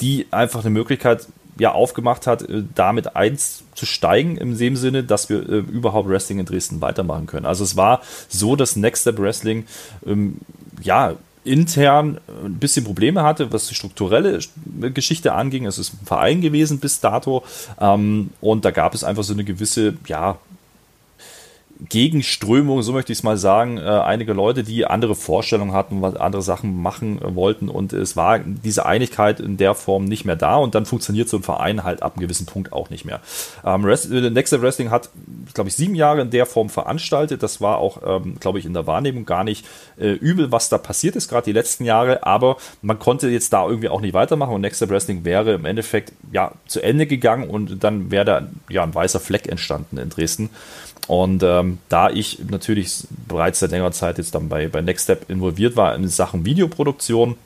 die einfach eine Möglichkeit ja aufgemacht hat, äh, damit einzusteigen im dem Sinne, dass wir äh, überhaupt Wrestling in Dresden weitermachen können. Also es war so, dass Next Step Wrestling ähm, ja intern ein bisschen Probleme hatte, was die strukturelle Geschichte anging. Es ist ein Verein gewesen bis dato ähm, und da gab es einfach so eine gewisse ja Gegenströmung, so möchte ich es mal sagen, äh, einige Leute, die andere Vorstellungen hatten, was andere Sachen machen äh, wollten und es war diese Einigkeit in der Form nicht mehr da und dann funktioniert so ein Verein halt ab einem gewissen Punkt auch nicht mehr. Ähm, äh, Next Step Wrestling hat, glaube ich, sieben Jahre in der Form veranstaltet. Das war auch, ähm, glaube ich, in der Wahrnehmung gar nicht äh, übel, was da passiert ist, gerade die letzten Jahre, aber man konnte jetzt da irgendwie auch nicht weitermachen und Next Step Wrestling wäre im Endeffekt ja zu Ende gegangen und dann wäre da ja ein weißer Fleck entstanden in Dresden. Und ähm, da ich natürlich bereits seit längerer Zeit jetzt dann bei, bei Next Step involviert war in Sachen Videoproduktion,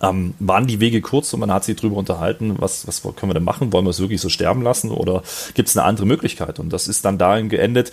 ähm, waren die Wege kurz und man hat sich darüber unterhalten, was, was können wir denn machen? Wollen wir es wirklich so sterben lassen oder gibt es eine andere Möglichkeit? Und das ist dann dahin geendet,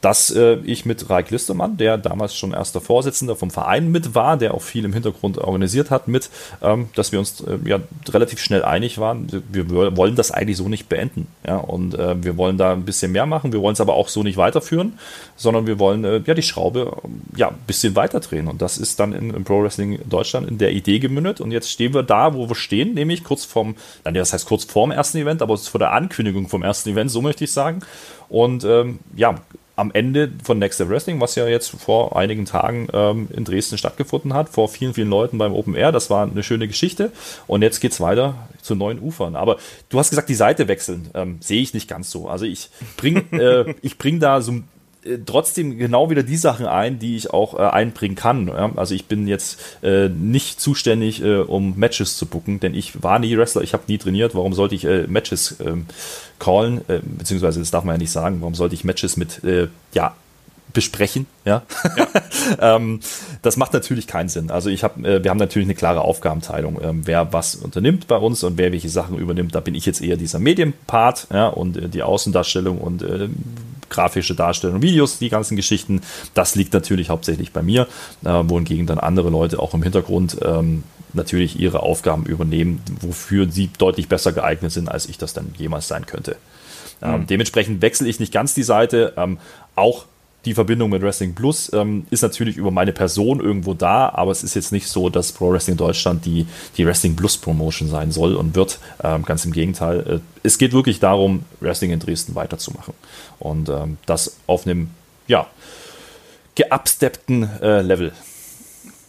dass äh, ich mit Raik Listermann, der damals schon erster Vorsitzender vom Verein mit war, der auch viel im Hintergrund organisiert hat, mit, ähm, dass wir uns äh, ja relativ schnell einig waren, wir, wollen das eigentlich so nicht beenden. Ja, und äh, wir wollen da ein bisschen mehr machen, wir wollen es aber auch so nicht weiterführen, sondern wir wollen äh, ja die Schraube ja ein bisschen weiter drehen. Und das ist dann in, in Pro Wrestling Deutschland in der Idee gemündet. Und jetzt stehen wir da, wo wir stehen, nämlich kurz vorm, nein, das heißt kurz vorm ersten Event, aber vor der Ankündigung vom ersten Event, so möchte ich sagen. Und ähm, ja, am Ende von Next Step Wrestling, was ja jetzt vor einigen Tagen ähm, in Dresden stattgefunden hat, vor vielen, vielen Leuten beim Open Air. Das war eine schöne Geschichte. Und jetzt geht's weiter zu neuen Ufern. Aber du hast gesagt, die Seite wechseln. Ähm, sehe ich nicht ganz so. Also ich bring, äh, ich bring da so äh, trotzdem genau wieder die Sachen ein, die ich auch äh, einbringen kann. Ja? Also ich bin jetzt äh, nicht zuständig, äh, um Matches zu booken, denn ich war nie Wrestler, ich habe nie trainiert. Warum sollte ich äh, Matches ähm, callen? Äh, beziehungsweise das darf man ja nicht sagen. Warum sollte ich Matches mit ja besprechen, ja. ja. ähm, das macht natürlich keinen Sinn. Also ich habe, äh, wir haben natürlich eine klare Aufgabenteilung, ähm, wer was unternimmt bei uns und wer welche Sachen übernimmt. Da bin ich jetzt eher dieser Medienpart, ja, und äh, die Außendarstellung und äh, grafische Darstellung, Videos, die ganzen Geschichten. Das liegt natürlich hauptsächlich bei mir, äh, wohingegen dann andere Leute auch im Hintergrund ähm, natürlich ihre Aufgaben übernehmen, wofür sie deutlich besser geeignet sind, als ich das dann jemals sein könnte. Ähm, mhm. Dementsprechend wechsle ich nicht ganz die Seite. Ähm, auch die Verbindung mit Wrestling Plus ähm, ist natürlich über meine Person irgendwo da, aber es ist jetzt nicht so, dass Pro Wrestling Deutschland die, die Wrestling Plus Promotion sein soll und wird. Ähm, ganz im Gegenteil. Äh, es geht wirklich darum, Wrestling in Dresden weiterzumachen. Und ähm, das auf einem, ja, geupsteppten äh, Level.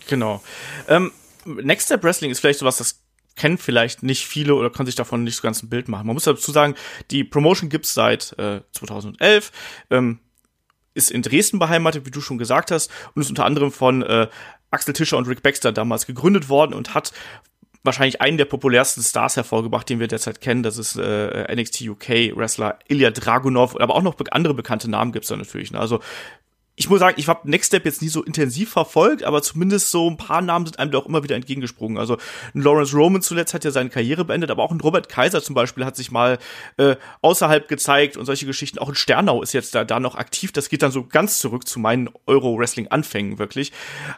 Genau. Ähm, Next Step Wrestling ist vielleicht sowas, das kennen vielleicht nicht viele oder können sich davon nicht so ganz ein Bild machen. Man muss dazu sagen, die Promotion gibt's seit äh, 2011. Ähm, ist in Dresden beheimatet, wie du schon gesagt hast, und ist unter anderem von äh, Axel Tischer und Rick Baxter damals gegründet worden und hat wahrscheinlich einen der populärsten Stars hervorgebracht, den wir derzeit kennen. Das ist äh, NXT UK Wrestler Ilya Dragunov, aber auch noch andere bekannte Namen gibt's da natürlich. Ne? Also ich muss sagen, ich habe Next Step jetzt nie so intensiv verfolgt, aber zumindest so ein paar Namen sind einem da auch immer wieder entgegengesprungen. Also ein Lawrence Roman zuletzt hat ja seine Karriere beendet, aber auch ein Robert Kaiser zum Beispiel hat sich mal äh, außerhalb gezeigt und solche Geschichten. Auch ein Sternau ist jetzt da, da noch aktiv. Das geht dann so ganz zurück zu meinen Euro-Wrestling-Anfängen wirklich.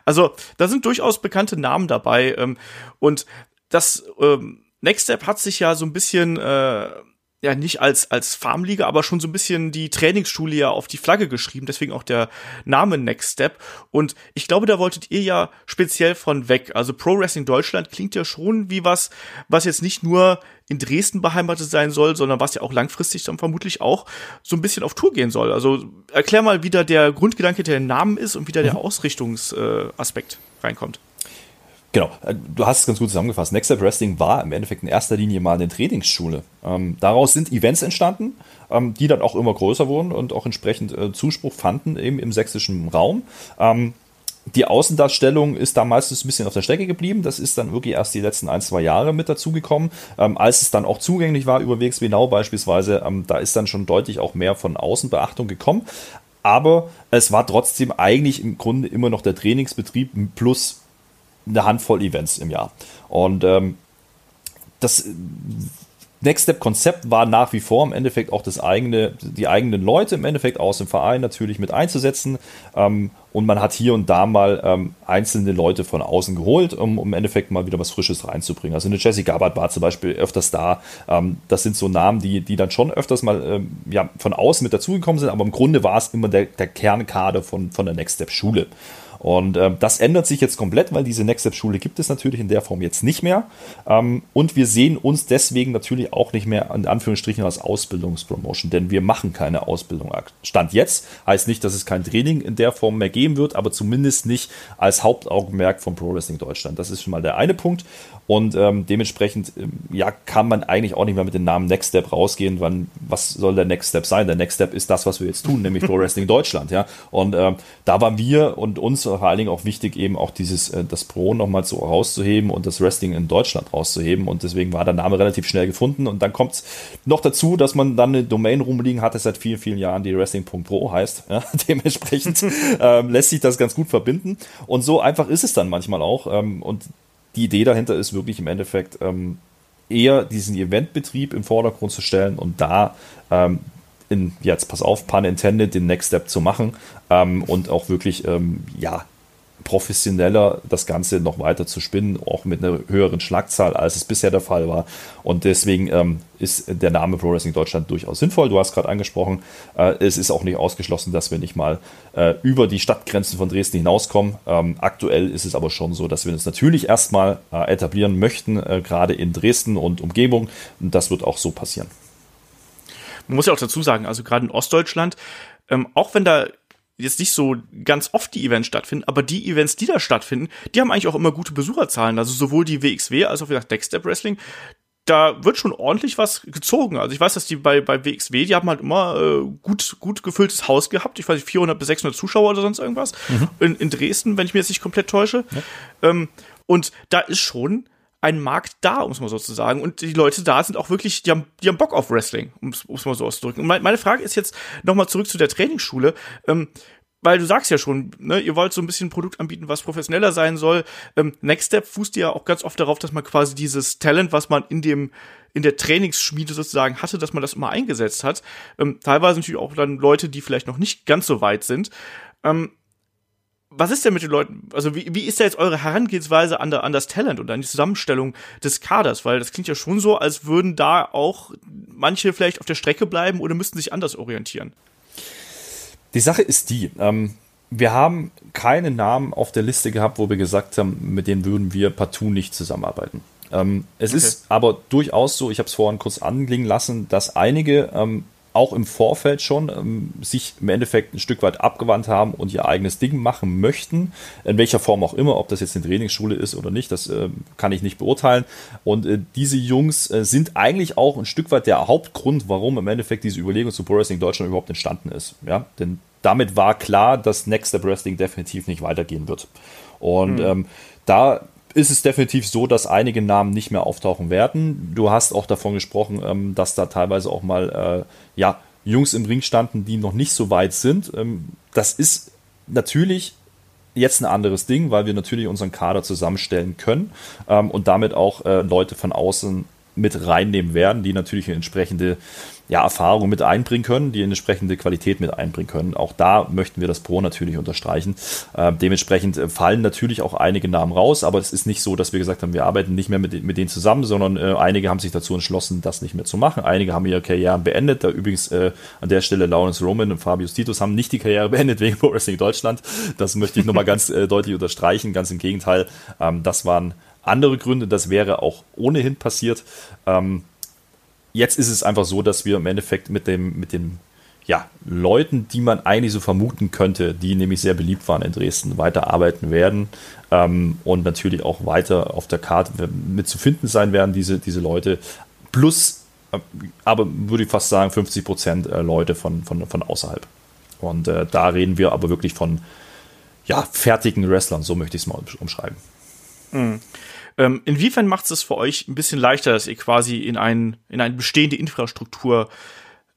Also da sind durchaus bekannte Namen dabei ähm, und das ähm, Next Step hat sich ja so ein bisschen äh, ja nicht als als Farmliga, aber schon so ein bisschen die Trainingsschule ja auf die Flagge geschrieben, deswegen auch der Name Next Step und ich glaube, da wolltet ihr ja speziell von weg. Also Pro Wrestling Deutschland klingt ja schon wie was, was jetzt nicht nur in Dresden beheimatet sein soll, sondern was ja auch langfristig dann vermutlich auch so ein bisschen auf Tour gehen soll. Also erklär mal, wie da der Grundgedanke der Namen ist und wie da der mhm. Ausrichtungsaspekt äh, reinkommt. Genau, äh, du hast es ganz gut zusammengefasst. Next Step Wrestling war im Endeffekt in erster Linie mal eine Trainingsschule. Ähm, daraus sind Events entstanden, ähm, die dann auch immer größer wurden und auch entsprechend äh, Zuspruch fanden eben im sächsischen Raum. Ähm, die Außendarstellung ist da meistens ein bisschen auf der Strecke geblieben. Das ist dann wirklich erst die letzten ein, zwei Jahre mit dazugekommen. Ähm, als es dann auch zugänglich war über WXW beispielsweise, ähm, da ist dann schon deutlich auch mehr von Außenbeachtung gekommen. Aber es war trotzdem eigentlich im Grunde immer noch der Trainingsbetrieb plus eine Handvoll Events im Jahr. Und ähm, das Next Step Konzept war nach wie vor im Endeffekt auch das eigene, die eigenen Leute im Endeffekt aus dem Verein natürlich mit einzusetzen. Ähm, und man hat hier und da mal ähm, einzelne Leute von außen geholt, um, um im Endeffekt mal wieder was Frisches reinzubringen. Also eine Jessie Gabbard war zum Beispiel öfters da. Ähm, das sind so Namen, die, die dann schon öfters mal ähm, ja, von außen mit dazugekommen sind, aber im Grunde war es immer der, der Kernkader von, von der Next Step Schule. Und äh, das ändert sich jetzt komplett, weil diese Next Step Schule gibt es natürlich in der Form jetzt nicht mehr. Ähm, und wir sehen uns deswegen natürlich auch nicht mehr in Anführungsstrichen als Ausbildungspromotion, denn wir machen keine Ausbildung. Stand jetzt heißt nicht, dass es kein Training in der Form mehr geben wird, aber zumindest nicht als Hauptaugenmerk von Pro Wrestling Deutschland. Das ist schon mal der eine Punkt. Und ähm, dementsprechend ähm, ja, kann man eigentlich auch nicht mehr mit dem Namen Next Step rausgehen, wann, was soll der Next Step sein? Der Next Step ist das, was wir jetzt tun, nämlich Pro Wrestling Deutschland. Ja? Und ähm, da waren wir und uns vor allen Dingen auch wichtig, eben auch dieses, äh, das Pro nochmal so rauszuheben und das Wrestling in Deutschland rauszuheben. Und deswegen war der Name relativ schnell gefunden. Und dann kommt es noch dazu, dass man dann eine Domain rumliegen hatte seit vielen, vielen Jahren, die Wrestling.pro heißt. Ja? Dementsprechend ähm, lässt sich das ganz gut verbinden. Und so einfach ist es dann manchmal auch. Ähm, und die Idee dahinter ist wirklich im Endeffekt ähm, eher diesen Eventbetrieb im Vordergrund zu stellen und da ähm, in, jetzt pass auf, pun intended, den Next Step zu machen ähm, und auch wirklich, ähm, ja, professioneller das Ganze noch weiter zu spinnen, auch mit einer höheren Schlagzahl, als es bisher der Fall war. Und deswegen ähm, ist der Name Pro Wrestling Deutschland durchaus sinnvoll. Du hast gerade angesprochen, äh, es ist auch nicht ausgeschlossen, dass wir nicht mal äh, über die Stadtgrenzen von Dresden hinauskommen. Ähm, aktuell ist es aber schon so, dass wir uns natürlich erstmal äh, etablieren möchten, äh, gerade in Dresden und Umgebung. Und das wird auch so passieren. Man muss ja auch dazu sagen, also gerade in Ostdeutschland ähm, auch wenn da jetzt nicht so ganz oft die Events stattfinden, aber die Events, die da stattfinden, die haben eigentlich auch immer gute Besucherzahlen. Also sowohl die WXW als auch wie gesagt Next Step Wrestling, da wird schon ordentlich was gezogen. Also ich weiß, dass die bei, bei WXW, die haben halt immer äh, gut, gut gefülltes Haus gehabt. Ich weiß nicht, 400 bis 600 Zuschauer oder sonst irgendwas. Mhm. In, in Dresden, wenn ich mir jetzt nicht komplett täusche. Ja. Ähm, und da ist schon ein Markt da, um es mal so zu sagen. Und die Leute da sind auch wirklich, die haben, die haben Bock auf Wrestling, um es mal so auszudrücken. Und meine Frage ist jetzt nochmal zurück zu der Trainingsschule. Ähm, weil du sagst ja schon, ne, ihr wollt so ein bisschen ein Produkt anbieten, was professioneller sein soll. Ähm, Next Step fußt ja auch ganz oft darauf, dass man quasi dieses Talent, was man in dem in der Trainingsschmiede sozusagen hatte, dass man das immer eingesetzt hat. Ähm, teilweise natürlich auch dann Leute, die vielleicht noch nicht ganz so weit sind. Ähm, was ist denn mit den Leuten? Also wie, wie ist da jetzt eure Herangehensweise an, der, an das Talent und an die Zusammenstellung des Kaders? Weil das klingt ja schon so, als würden da auch manche vielleicht auf der Strecke bleiben oder müssten sich anders orientieren. Die Sache ist die, ähm, wir haben keine Namen auf der Liste gehabt, wo wir gesagt haben, mit denen würden wir partout nicht zusammenarbeiten. Ähm, es okay. ist aber durchaus so, ich habe es vorhin kurz anklingen lassen, dass einige ähm, auch im Vorfeld schon ähm, sich im Endeffekt ein Stück weit abgewandt haben und ihr eigenes Ding machen möchten, in welcher Form auch immer, ob das jetzt eine Trainingsschule ist oder nicht, das äh, kann ich nicht beurteilen. Und äh, diese Jungs äh, sind eigentlich auch ein Stück weit der Hauptgrund, warum im Endeffekt diese Überlegung zu Pro Wrestling Deutschland überhaupt entstanden ist. Ja, denn damit war klar, dass Next Step Wrestling definitiv nicht weitergehen wird. Und mhm. ähm, da ist es definitiv so, dass einige Namen nicht mehr auftauchen werden. Du hast auch davon gesprochen, ähm, dass da teilweise auch mal äh, ja, Jungs im Ring standen, die noch nicht so weit sind. Ähm, das ist natürlich jetzt ein anderes Ding, weil wir natürlich unseren Kader zusammenstellen können ähm, und damit auch äh, Leute von außen mit reinnehmen werden, die natürlich eine entsprechende ja, Erfahrung mit einbringen können, die entsprechende Qualität mit einbringen können. Auch da möchten wir das Pro natürlich unterstreichen. Äh, dementsprechend äh, fallen natürlich auch einige Namen raus, aber es ist nicht so, dass wir gesagt haben, wir arbeiten nicht mehr mit, mit denen zusammen, sondern äh, einige haben sich dazu entschlossen, das nicht mehr zu machen. Einige haben ihre Karriere beendet. Da übrigens äh, an der Stelle Lawrence Roman und Fabius Titus haben nicht die Karriere beendet wegen Pro Wrestling Deutschland. Das möchte ich nochmal ganz äh, deutlich unterstreichen. Ganz im Gegenteil, ähm, das waren andere Gründe. Das wäre auch ohnehin passiert. Ähm, jetzt ist es einfach so, dass wir im Endeffekt mit dem, mit den ja, Leuten, die man eigentlich so vermuten könnte, die nämlich sehr beliebt waren in Dresden, weiterarbeiten werden ähm, und natürlich auch weiter auf der Karte mit zu finden sein werden, diese, diese Leute. Plus, äh, aber würde ich fast sagen, 50 Prozent äh, Leute von, von, von außerhalb. Und äh, da reden wir aber wirklich von ja, fertigen Wrestlern, so möchte ich es mal umschreiben. Mhm. Ähm, inwiefern macht es für euch ein bisschen leichter, dass ihr quasi in, ein, in eine bestehende Infrastruktur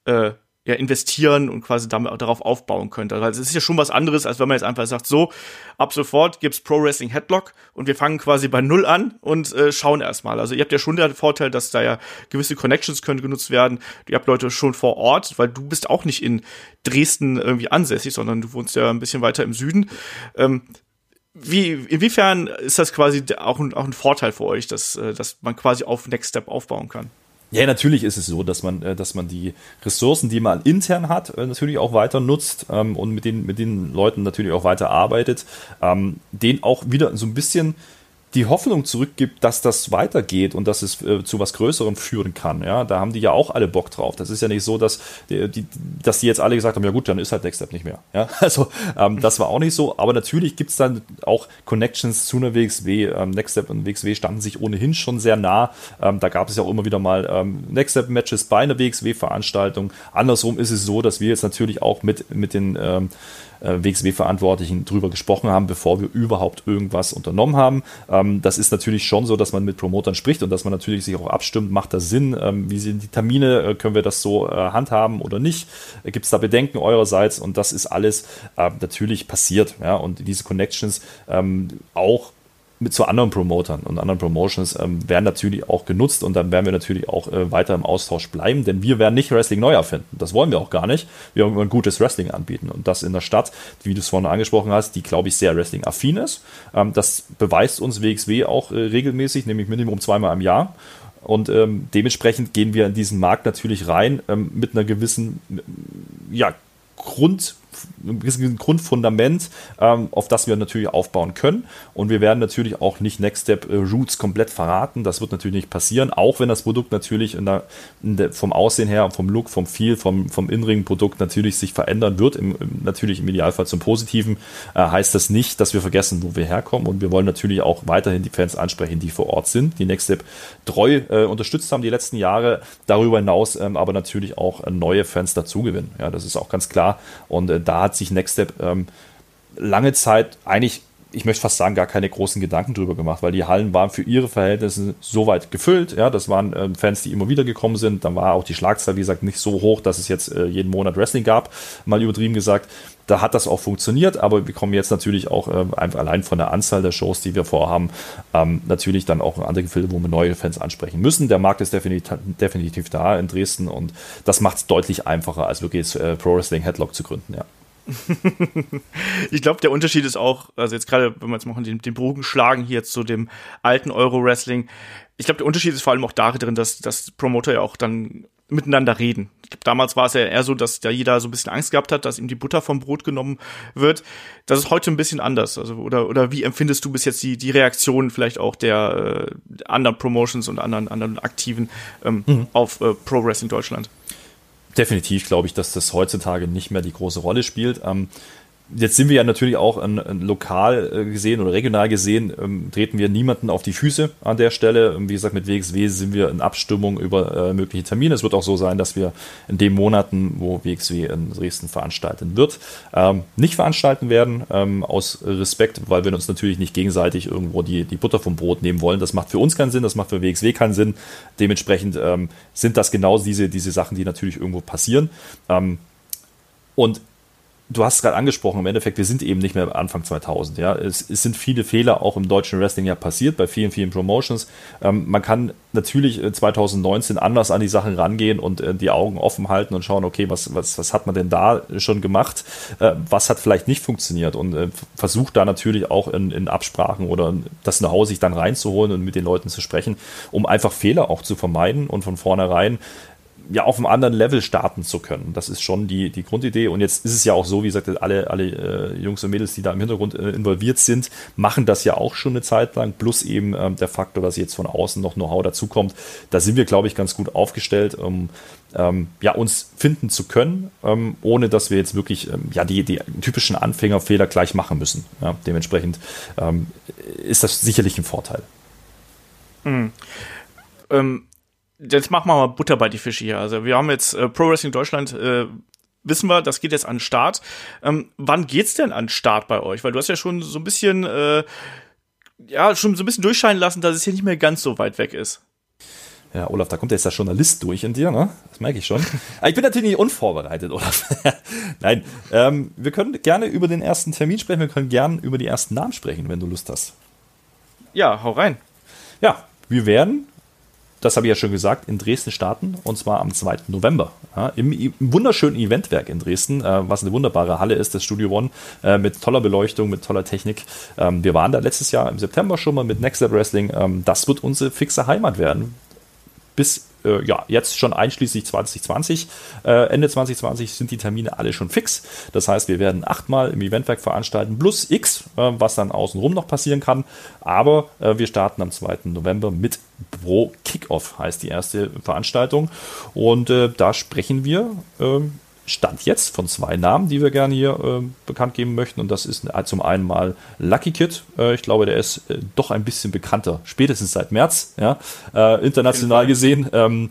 äh, ja, investieren und quasi damit darauf aufbauen könnt. Also es ist ja schon was anderes, als wenn man jetzt einfach sagt, so, ab sofort gibt's Pro Wrestling Headlock und wir fangen quasi bei Null an und äh, schauen erstmal. Also ihr habt ja schon den Vorteil, dass da ja gewisse Connections können genutzt werden. Ihr habt Leute schon vor Ort, weil du bist auch nicht in Dresden irgendwie ansässig, sondern du wohnst ja ein bisschen weiter im Süden. Ähm, wie, inwiefern ist das quasi auch ein, auch ein Vorteil für euch, dass, äh, dass man quasi auf Next Step aufbauen kann? Ja, natürlich ist es so, dass man, äh, dass man die Ressourcen, die man intern hat, äh, natürlich auch weiter nutzt ähm, und mit den, mit den Leuten natürlich auch weiter arbeitet, ähm, den auch wieder so ein bisschen die Hoffnung zurückgibt, dass das weitergeht und dass es äh, zu was Größerem führen kann. Ja, da haben die ja auch alle Bock drauf. Das ist ja nicht so, dass die, die, dass die jetzt alle gesagt haben, ja gut, dann ist halt Next Step nicht mehr. Ja, also ähm, das war auch nicht so. Aber natürlich gibt es dann auch Connections zu einer WXW. Ähm, Next Step und WXW standen sich ohnehin schon sehr nah. Ähm, da gab es ja auch immer wieder mal ähm, Next Step Matches bei einer WXW-Veranstaltung. Andersrum ist es so, dass wir jetzt natürlich auch mit mit den ähm, äh, WXW-Verantwortlichen drüber gesprochen haben, bevor wir überhaupt irgendwas unternommen haben. Ähm, das ist natürlich schon so, dass man mit Promotern spricht und dass man natürlich sich auch abstimmt, macht das Sinn, ähm, wie sind die Termine, äh, können wir das so äh, handhaben oder nicht, gibt es da Bedenken eurerseits und das ist alles äh, natürlich passiert. Ja? Und diese Connections ähm, auch mit zu anderen Promotern und anderen Promotions ähm, werden natürlich auch genutzt und dann werden wir natürlich auch äh, weiter im Austausch bleiben, denn wir werden nicht Wrestling neu erfinden. Das wollen wir auch gar nicht. Wir wollen ein gutes Wrestling anbieten und das in der Stadt, wie du es vorhin angesprochen hast, die glaube ich sehr Wrestling-affin ist. Ähm, das beweist uns WXW auch äh, regelmäßig, nämlich Minimum zweimal im Jahr. Und ähm, dementsprechend gehen wir in diesen Markt natürlich rein ähm, mit einer gewissen ja, Grund ein Grundfundament, ähm, auf das wir natürlich aufbauen können. Und wir werden natürlich auch nicht Next Step äh, Roots komplett verraten. Das wird natürlich nicht passieren, auch wenn das Produkt natürlich in der, in der, vom Aussehen her, vom Look, vom Feel, vom, vom inneren Produkt natürlich sich verändern wird. Im, im, natürlich im Idealfall zum Positiven. Äh, heißt das nicht, dass wir vergessen, wo wir herkommen. Und wir wollen natürlich auch weiterhin die Fans ansprechen, die vor Ort sind, die Next Step treu äh, unterstützt haben die letzten Jahre. Darüber hinaus ähm, aber natürlich auch äh, neue Fans dazugewinnen. Ja, das ist auch ganz klar. Und äh, da hat sich Next Step ähm, lange Zeit eigentlich ich möchte fast sagen, gar keine großen Gedanken drüber gemacht, weil die Hallen waren für ihre Verhältnisse so weit gefüllt. Ja, das waren äh, Fans, die immer wieder gekommen sind. Dann war auch die Schlagzahl, wie gesagt, nicht so hoch, dass es jetzt äh, jeden Monat Wrestling gab, mal übertrieben gesagt. Da hat das auch funktioniert, aber wir kommen jetzt natürlich auch äh, allein von der Anzahl der Shows, die wir vorhaben, ähm, natürlich dann auch in andere Gefilde, wo wir neue Fans ansprechen müssen. Der Markt ist definitiv, definitiv da in Dresden und das macht es deutlich einfacher, als wirklich äh, Pro Wrestling Headlock zu gründen, ja. ich glaube, der Unterschied ist auch, also jetzt gerade, wenn wir jetzt mal den, den Bogen schlagen hier zu dem alten Euro-Wrestling, ich glaube, der Unterschied ist vor allem auch darin, dass, dass Promoter ja auch dann miteinander reden. Ich glaub, damals war es ja eher so, dass da jeder so ein bisschen Angst gehabt hat, dass ihm die Butter vom Brot genommen wird. Das ist heute ein bisschen anders. Also, oder, oder wie empfindest du bis jetzt die, die Reaktion vielleicht auch der äh, anderen Promotions und anderen, anderen Aktiven ähm, mhm. auf äh, Pro Wrestling Deutschland? Definitiv glaube ich, dass das heutzutage nicht mehr die große Rolle spielt. Ähm, Jetzt sind wir ja natürlich auch an, an lokal äh, gesehen oder regional gesehen, ähm, treten wir niemanden auf die Füße an der Stelle. Ähm, wie gesagt, mit WXW sind wir in Abstimmung über äh, mögliche Termine. Es wird auch so sein, dass wir in den Monaten, wo WXW in Dresden veranstalten wird, ähm, nicht veranstalten werden, ähm, aus Respekt, weil wir uns natürlich nicht gegenseitig irgendwo die, die Butter vom Brot nehmen wollen. Das macht für uns keinen Sinn, das macht für WXW keinen Sinn. Dementsprechend ähm, sind das genau diese, diese Sachen, die natürlich irgendwo passieren. Ähm, und du hast es gerade angesprochen, im Endeffekt, wir sind eben nicht mehr Anfang 2000. Ja, es, es, sind viele Fehler auch im deutschen Wrestling ja passiert, bei vielen, vielen Promotions. Ähm, man kann natürlich 2019 äh, anders an die Sachen rangehen und äh, die Augen offen halten und schauen, okay, was, was, was hat man denn da schon gemacht? Äh, was hat vielleicht nicht funktioniert? Und äh, versucht da natürlich auch in, in Absprachen oder das Know-how sich dann reinzuholen und mit den Leuten zu sprechen, um einfach Fehler auch zu vermeiden und von vornherein ja auf einem anderen Level starten zu können. Das ist schon die, die Grundidee. Und jetzt ist es ja auch so, wie gesagt, alle, alle äh, Jungs und Mädels, die da im Hintergrund äh, involviert sind, machen das ja auch schon eine Zeit lang, plus eben ähm, der Faktor, dass jetzt von außen noch Know-how dazukommt. Da sind wir, glaube ich, ganz gut aufgestellt, um ähm, ja, uns finden zu können, ähm, ohne dass wir jetzt wirklich ähm, ja, die, die typischen Anfängerfehler gleich machen müssen. Ja, dementsprechend ähm, ist das sicherlich ein Vorteil. Mhm. Ähm, jetzt machen wir mal Butter bei die Fische hier. Also wir haben jetzt äh, Pro Wrestling Deutschland, äh, wissen wir, das geht jetzt an den Start. Ähm, wann geht's denn an den Start bei euch? Weil du hast ja schon so ein bisschen, äh, ja, schon so ein bisschen durchscheinen lassen, dass es hier nicht mehr ganz so weit weg ist. Ja, Olaf, da kommt jetzt der Journalist durch in dir, ne? Das merke ich schon. ich bin natürlich nicht unvorbereitet, Olaf. Nein, ähm, wir können gerne über den ersten Termin sprechen, wir können gerne über die ersten Namen sprechen, wenn du Lust hast. Ja, hau rein. Ja, wir werden das habe ich ja schon gesagt, in Dresden starten und zwar am 2. November. Ja, im, im, wunderschönen Eventwerk in Dresden, äh, was eine wunderbare Halle ist, das Studio One, äh, mit toller Beleuchtung, mit toller Technik. Ähm, wir waren da letztes Jahr im September schon mal mit Next Step Wrestling. Ähm, das wird unsere fixe Heimat werden. Bis äh, ja, jetzt schon einschließlich 2020. Äh, Ende 2020 sind die Termine alle schon fix. Das heißt, wir werden achtmal im Eventwerk veranstalten, plus X, äh, was dann außenrum noch passieren kann. Aber äh, wir starten am 2. November mit Pro Kickoff, heißt die erste Veranstaltung. Und äh, da sprechen wir ähm, Stand jetzt von zwei Namen, die wir gerne hier äh, bekannt geben möchten. Und das ist äh, zum einen mal Lucky Kid. Äh, ich glaube, der ist äh, doch ein bisschen bekannter, spätestens seit März, ja, äh, international gesehen. Ähm,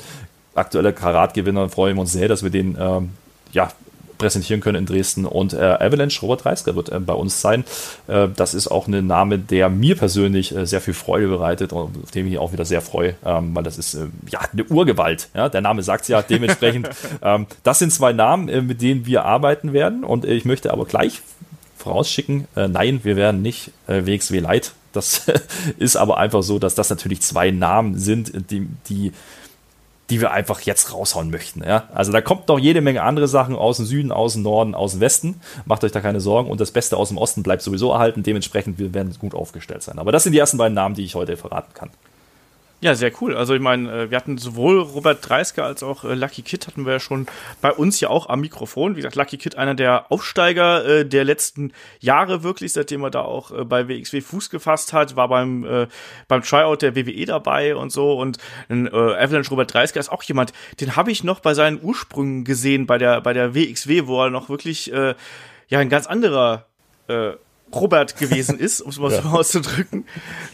aktueller Karatgewinner, freuen wir uns sehr, dass wir den ähm, ja, präsentieren können in Dresden. Und äh, Avalanche Robert Reisker wird äh, bei uns sein. Äh, das ist auch ein Name, der mir persönlich äh, sehr viel Freude bereitet und auf den ich mich auch wieder sehr freue, ähm, weil das ist äh, ja eine Urgewalt. Ja? Der Name sagt es ja dementsprechend. ähm, das sind zwei Namen, äh, mit denen wir arbeiten werden. Und ich möchte aber gleich vorausschicken, nein, wir werden nicht WXW Light. Das ist aber einfach so, dass das natürlich zwei Namen sind, die, die die wir einfach jetzt raushauen möchten. Ja? Also da kommt noch jede Menge andere Sachen aus dem Süden, aus dem Norden, aus dem Westen. Macht euch da keine Sorgen. Und das Beste aus dem Osten bleibt sowieso erhalten. Dementsprechend wir werden gut aufgestellt sein. Aber das sind die ersten beiden Namen, die ich heute verraten kann. Ja, sehr cool. Also ich meine, äh, wir hatten sowohl Robert Dreisker als auch äh, Lucky Kid hatten wir ja schon bei uns ja auch am Mikrofon. Wie gesagt, Lucky Kid einer der Aufsteiger äh, der letzten Jahre wirklich, seitdem er da auch äh, bei WXW Fuß gefasst hat, war beim äh, beim Tryout der WWE dabei und so und äh, Avalanche Robert Dreisker ist auch jemand, den habe ich noch bei seinen Ursprüngen gesehen bei der bei der WXW, wo er noch wirklich ja ein ganz anderer äh, Robert gewesen ist, um es mal ja. so auszudrücken.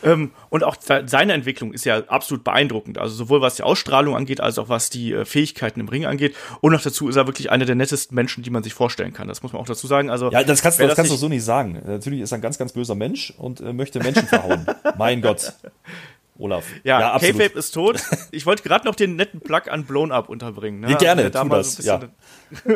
Ähm, und auch seine Entwicklung ist ja absolut beeindruckend. Also sowohl was die Ausstrahlung angeht, als auch was die äh, Fähigkeiten im Ring angeht. Und noch dazu ist er wirklich einer der nettesten Menschen, die man sich vorstellen kann. Das muss man auch dazu sagen. Also ja, das kannst, das, das kannst du so nicht sagen. Natürlich ist er ein ganz, ganz böser Mensch und äh, möchte Menschen verhauen. mein Gott. Olaf. Ja, ja K-Fape ist tot. Ich wollte gerade noch den netten Plug an Blown Up unterbringen. Ne? Gerne, also, da tu das, so ja.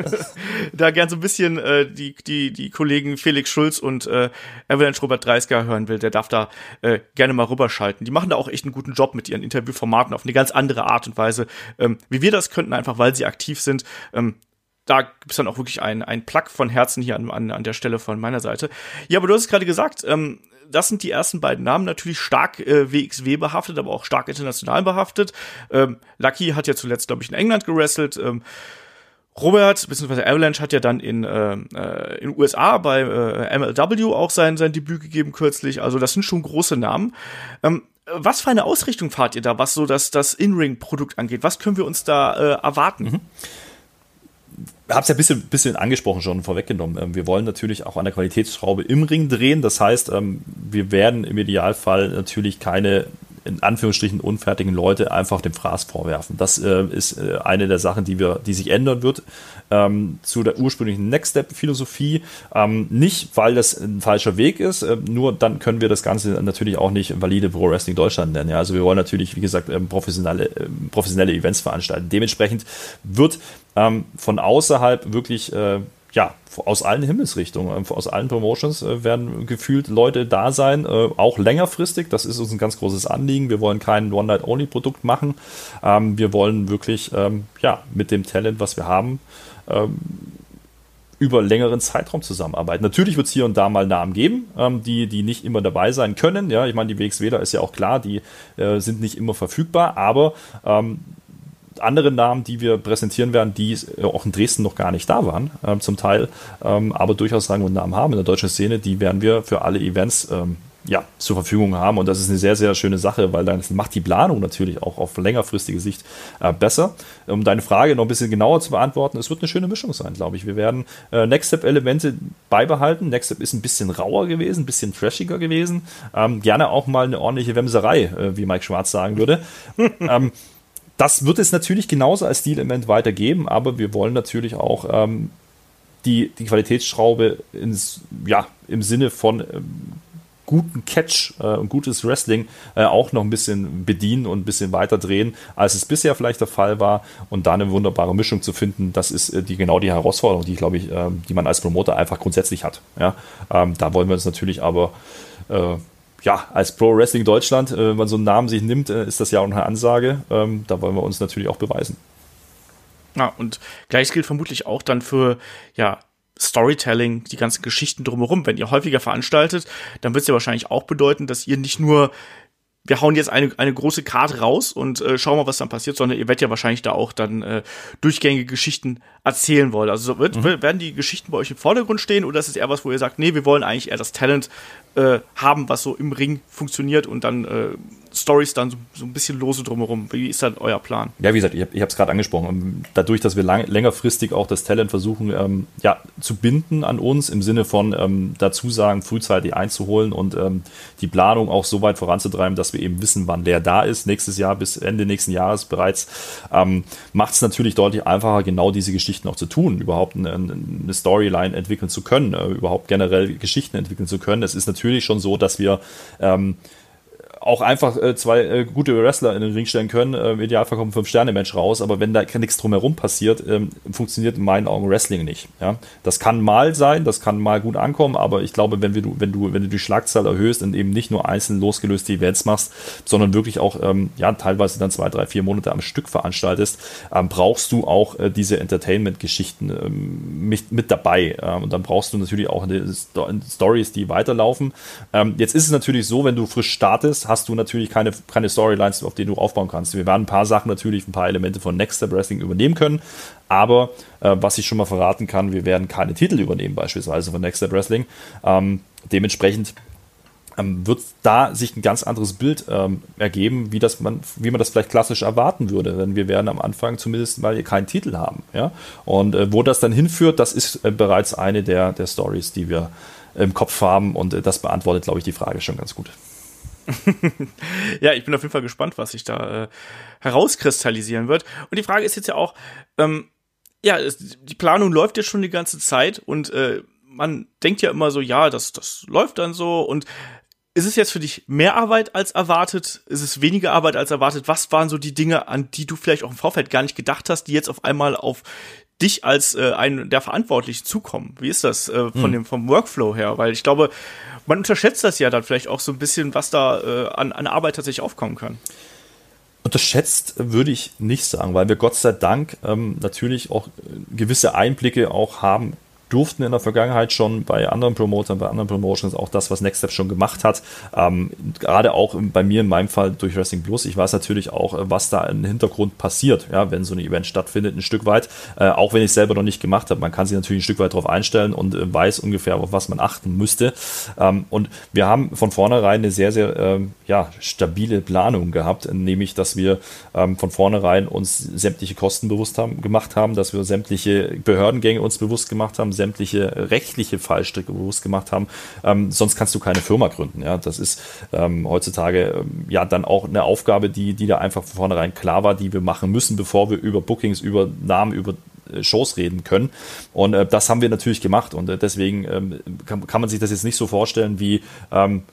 da gern so ein bisschen äh, die, die, die Kollegen Felix Schulz und äh, Avalanche Robert Dreisker hören will, der darf da äh, gerne mal rüberschalten. Die machen da auch echt einen guten Job mit ihren Interviewformaten auf eine ganz andere Art und Weise, ähm, wie wir das könnten, einfach weil sie aktiv sind. Ähm, da gibt's dann auch wirklich ein, ein Plug von Herzen hier an, an, an der Stelle von meiner Seite. Ja, aber du hast es gerade gesagt, ähm, das sind die ersten beiden Namen natürlich stark äh, WXW behaftet, aber auch stark international behaftet. Ähm, Lucky hat ja zuletzt, glaube ich, in England gewrestelt. Ähm, Robert bzw. Avalanche hat ja dann in äh, äh in USA bei äh, MLW auch sein sein Debüt gegeben kürzlich. Also das sind schon große Namen. Ähm, was für eine Ausrichtung fahrt ihr da, was so das das In-Ring-Produkt angeht? Was können wir uns da äh, erwarten? Mhm habe es ja ein bisschen, bisschen angesprochen schon vorweggenommen. Ähm, wir wollen natürlich auch an der Qualitätsschraube im Ring drehen. Das heißt, ähm, wir werden im Idealfall natürlich keine in Anführungsstrichen unfertigen Leute einfach dem Fraß vorwerfen. Das äh, ist äh, eine der Sachen, die wir, die sich ändern wird ähm, zu der ursprünglichen Next Step Philosophie. Ähm, nicht, weil das ein falscher Weg ist, äh, nur dann können wir das Ganze natürlich auch nicht valide Pro Wrestling Deutschland nennen. Ja? Also wir wollen natürlich, wie gesagt, ähm, professionelle, äh, professionelle Events veranstalten. Dementsprechend wird ähm, von außerhalb wirklich äh, ja, aus allen Himmelsrichtungen, ähm, aus allen Promotions äh, werden gefühlt Leute da sein, äh, auch längerfristig. Das ist uns ein ganz großes Anliegen. Wir wollen kein One-Night-Only-Produkt machen. Ähm, wir wollen wirklich, ähm, ja, mit dem Talent, was wir haben, über längeren Zeitraum zusammenarbeiten. Natürlich wird es hier und da mal Namen geben, ähm, die, die nicht immer dabei sein können. Ja, ich meine, die WXWler ist ja auch klar, die äh, sind nicht immer verfügbar, aber ähm, andere Namen, die wir präsentieren werden, die äh, auch in Dresden noch gar nicht da waren, äh, zum Teil, ähm, aber durchaus Rang und Namen haben in der deutschen Szene, die werden wir für alle Events ähm, ja, zur Verfügung haben. Und das ist eine sehr, sehr schöne Sache, weil dann macht die Planung natürlich auch auf längerfristige Sicht äh, besser. Um deine Frage noch ein bisschen genauer zu beantworten, es wird eine schöne Mischung sein, glaube ich. Wir werden äh, Next Step-Elemente beibehalten. Next Step ist ein bisschen rauer gewesen, ein bisschen trashiger gewesen. Ähm, gerne auch mal eine ordentliche Wemserei, äh, wie Mike Schwarz sagen würde. ähm, das wird es natürlich genauso als Stilelement weitergeben, aber wir wollen natürlich auch ähm, die, die Qualitätsschraube ins, ja, im Sinne von ähm, guten Catch äh, und gutes Wrestling äh, auch noch ein bisschen bedienen und ein bisschen weiter drehen, als es bisher vielleicht der Fall war und da eine wunderbare Mischung zu finden, das ist äh, die, genau die Herausforderung, die, glaube ich, äh, die man als Promoter einfach grundsätzlich hat. Ja? Ähm, da wollen wir uns natürlich aber äh, ja, als Pro Wrestling Deutschland, äh, wenn man so einen Namen sich nimmt, äh, ist das ja auch eine Ansage. Ähm, da wollen wir uns natürlich auch beweisen. Ja, und gleiches gilt vermutlich auch dann für, ja, Storytelling, die ganzen Geschichten drumherum. Wenn ihr häufiger veranstaltet, dann wird es ja wahrscheinlich auch bedeuten, dass ihr nicht nur wir hauen jetzt eine, eine große Karte raus und äh, schauen mal, was dann passiert, sondern ihr werdet ja wahrscheinlich da auch dann äh, durchgängige Geschichten erzählen wollen. Also wird, mhm. werden die Geschichten bei euch im Vordergrund stehen oder ist es eher was, wo ihr sagt, nee, wir wollen eigentlich eher das Talent äh, haben, was so im Ring funktioniert und dann äh, Stories dann so, so, ein bisschen lose drumherum. Wie ist dann euer Plan? Ja, wie gesagt, ich habe es gerade angesprochen. Ähm, dadurch, dass wir lang, längerfristig auch das Talent versuchen ähm, ja, zu binden an uns, im Sinne von ähm, dazu sagen, frühzeitig einzuholen und ähm, die Planung auch so weit voranzutreiben, dass wir eben wissen, wann der da ist, nächstes Jahr bis Ende nächsten Jahres bereits, ähm, macht es natürlich deutlich einfacher, genau diese Geschichten auch zu tun, überhaupt eine, eine Storyline entwickeln zu können, äh, überhaupt generell Geschichten entwickeln zu können. Es ist natürlich natürlich schon so, dass wir ähm, auch einfach äh, zwei äh, gute Wrestler in den Ring stellen können. Äh, Idealfall kommt ein Fünf-Sterne-Match raus, aber wenn da nichts drumherum passiert, ähm, funktioniert in meinen Augen Wrestling nicht. Ja? Das kann mal sein, das kann mal gut ankommen, aber ich glaube, wenn, wir, wenn, du, wenn du die Schlagzahl erhöhst und eben nicht nur einzeln losgelöste Events machst, sondern wirklich auch ähm, ja, teilweise dann zwei, drei, vier Monate am Stück veranstaltest, ähm, brauchst du auch äh, diese Entertainment-Geschichten ähm, mit, mit dabei. Ähm, und dann brauchst du natürlich auch Stories, die weiterlaufen. Ähm, jetzt ist es natürlich so, wenn du frisch startest, hast du natürlich keine, keine Storylines, auf denen du aufbauen kannst. Wir werden ein paar Sachen natürlich, ein paar Elemente von Next Step Wrestling übernehmen können, aber äh, was ich schon mal verraten kann, wir werden keine Titel übernehmen, beispielsweise von Next Step Wrestling. Ähm, dementsprechend ähm, wird da sich ein ganz anderes Bild ähm, ergeben, wie, das man, wie man das vielleicht klassisch erwarten würde. Denn wir werden am Anfang zumindest mal keinen Titel haben. Ja? Und äh, wo das dann hinführt, das ist äh, bereits eine der, der Stories, die wir im Kopf haben. Und äh, das beantwortet, glaube ich, die Frage schon ganz gut. ja, ich bin auf jeden Fall gespannt, was sich da äh, herauskristallisieren wird. Und die Frage ist jetzt ja auch, ähm, ja, es, die Planung läuft ja schon die ganze Zeit und äh, man denkt ja immer so, ja, das, das läuft dann so und ist es jetzt für dich mehr Arbeit als erwartet? Ist es weniger Arbeit als erwartet? Was waren so die Dinge, an die du vielleicht auch im Vorfeld gar nicht gedacht hast, die jetzt auf einmal auf dich als äh, einen der Verantwortlichen zukommen? Wie ist das äh, von hm. dem vom Workflow her? Weil ich glaube, man unterschätzt das ja dann vielleicht auch so ein bisschen, was da äh, an, an Arbeit tatsächlich aufkommen kann. Unterschätzt würde ich nicht sagen, weil wir Gott sei Dank ähm, natürlich auch gewisse Einblicke auch haben durften in der Vergangenheit schon bei anderen Promotern, bei anderen Promotions auch das, was Next Step schon gemacht hat. Ähm, gerade auch bei mir in meinem Fall durch Wrestling Plus. Ich weiß natürlich auch, was da im Hintergrund passiert, ja, wenn so ein Event stattfindet, ein Stück weit. Äh, auch wenn ich es selber noch nicht gemacht habe. Man kann sich natürlich ein Stück weit darauf einstellen und äh, weiß ungefähr, auf was man achten müsste. Ähm, und wir haben von vornherein eine sehr, sehr ähm, ja, stabile Planung gehabt, nämlich, dass wir ähm, von vornherein uns sämtliche Kosten bewusst haben, gemacht haben, dass wir sämtliche Behördengänge uns bewusst gemacht haben, sämtliche rechtliche Fallstricke bewusst gemacht haben. Ähm, sonst kannst du keine Firma gründen. Ja, das ist ähm, heutzutage ähm, ja dann auch eine Aufgabe, die, die da einfach von vornherein klar war, die wir machen müssen, bevor wir über Bookings, über Namen, über äh, Shows reden können. Und äh, das haben wir natürlich gemacht. Und äh, deswegen ähm, kann, kann, man sich das jetzt nicht so vorstellen wie, ähm,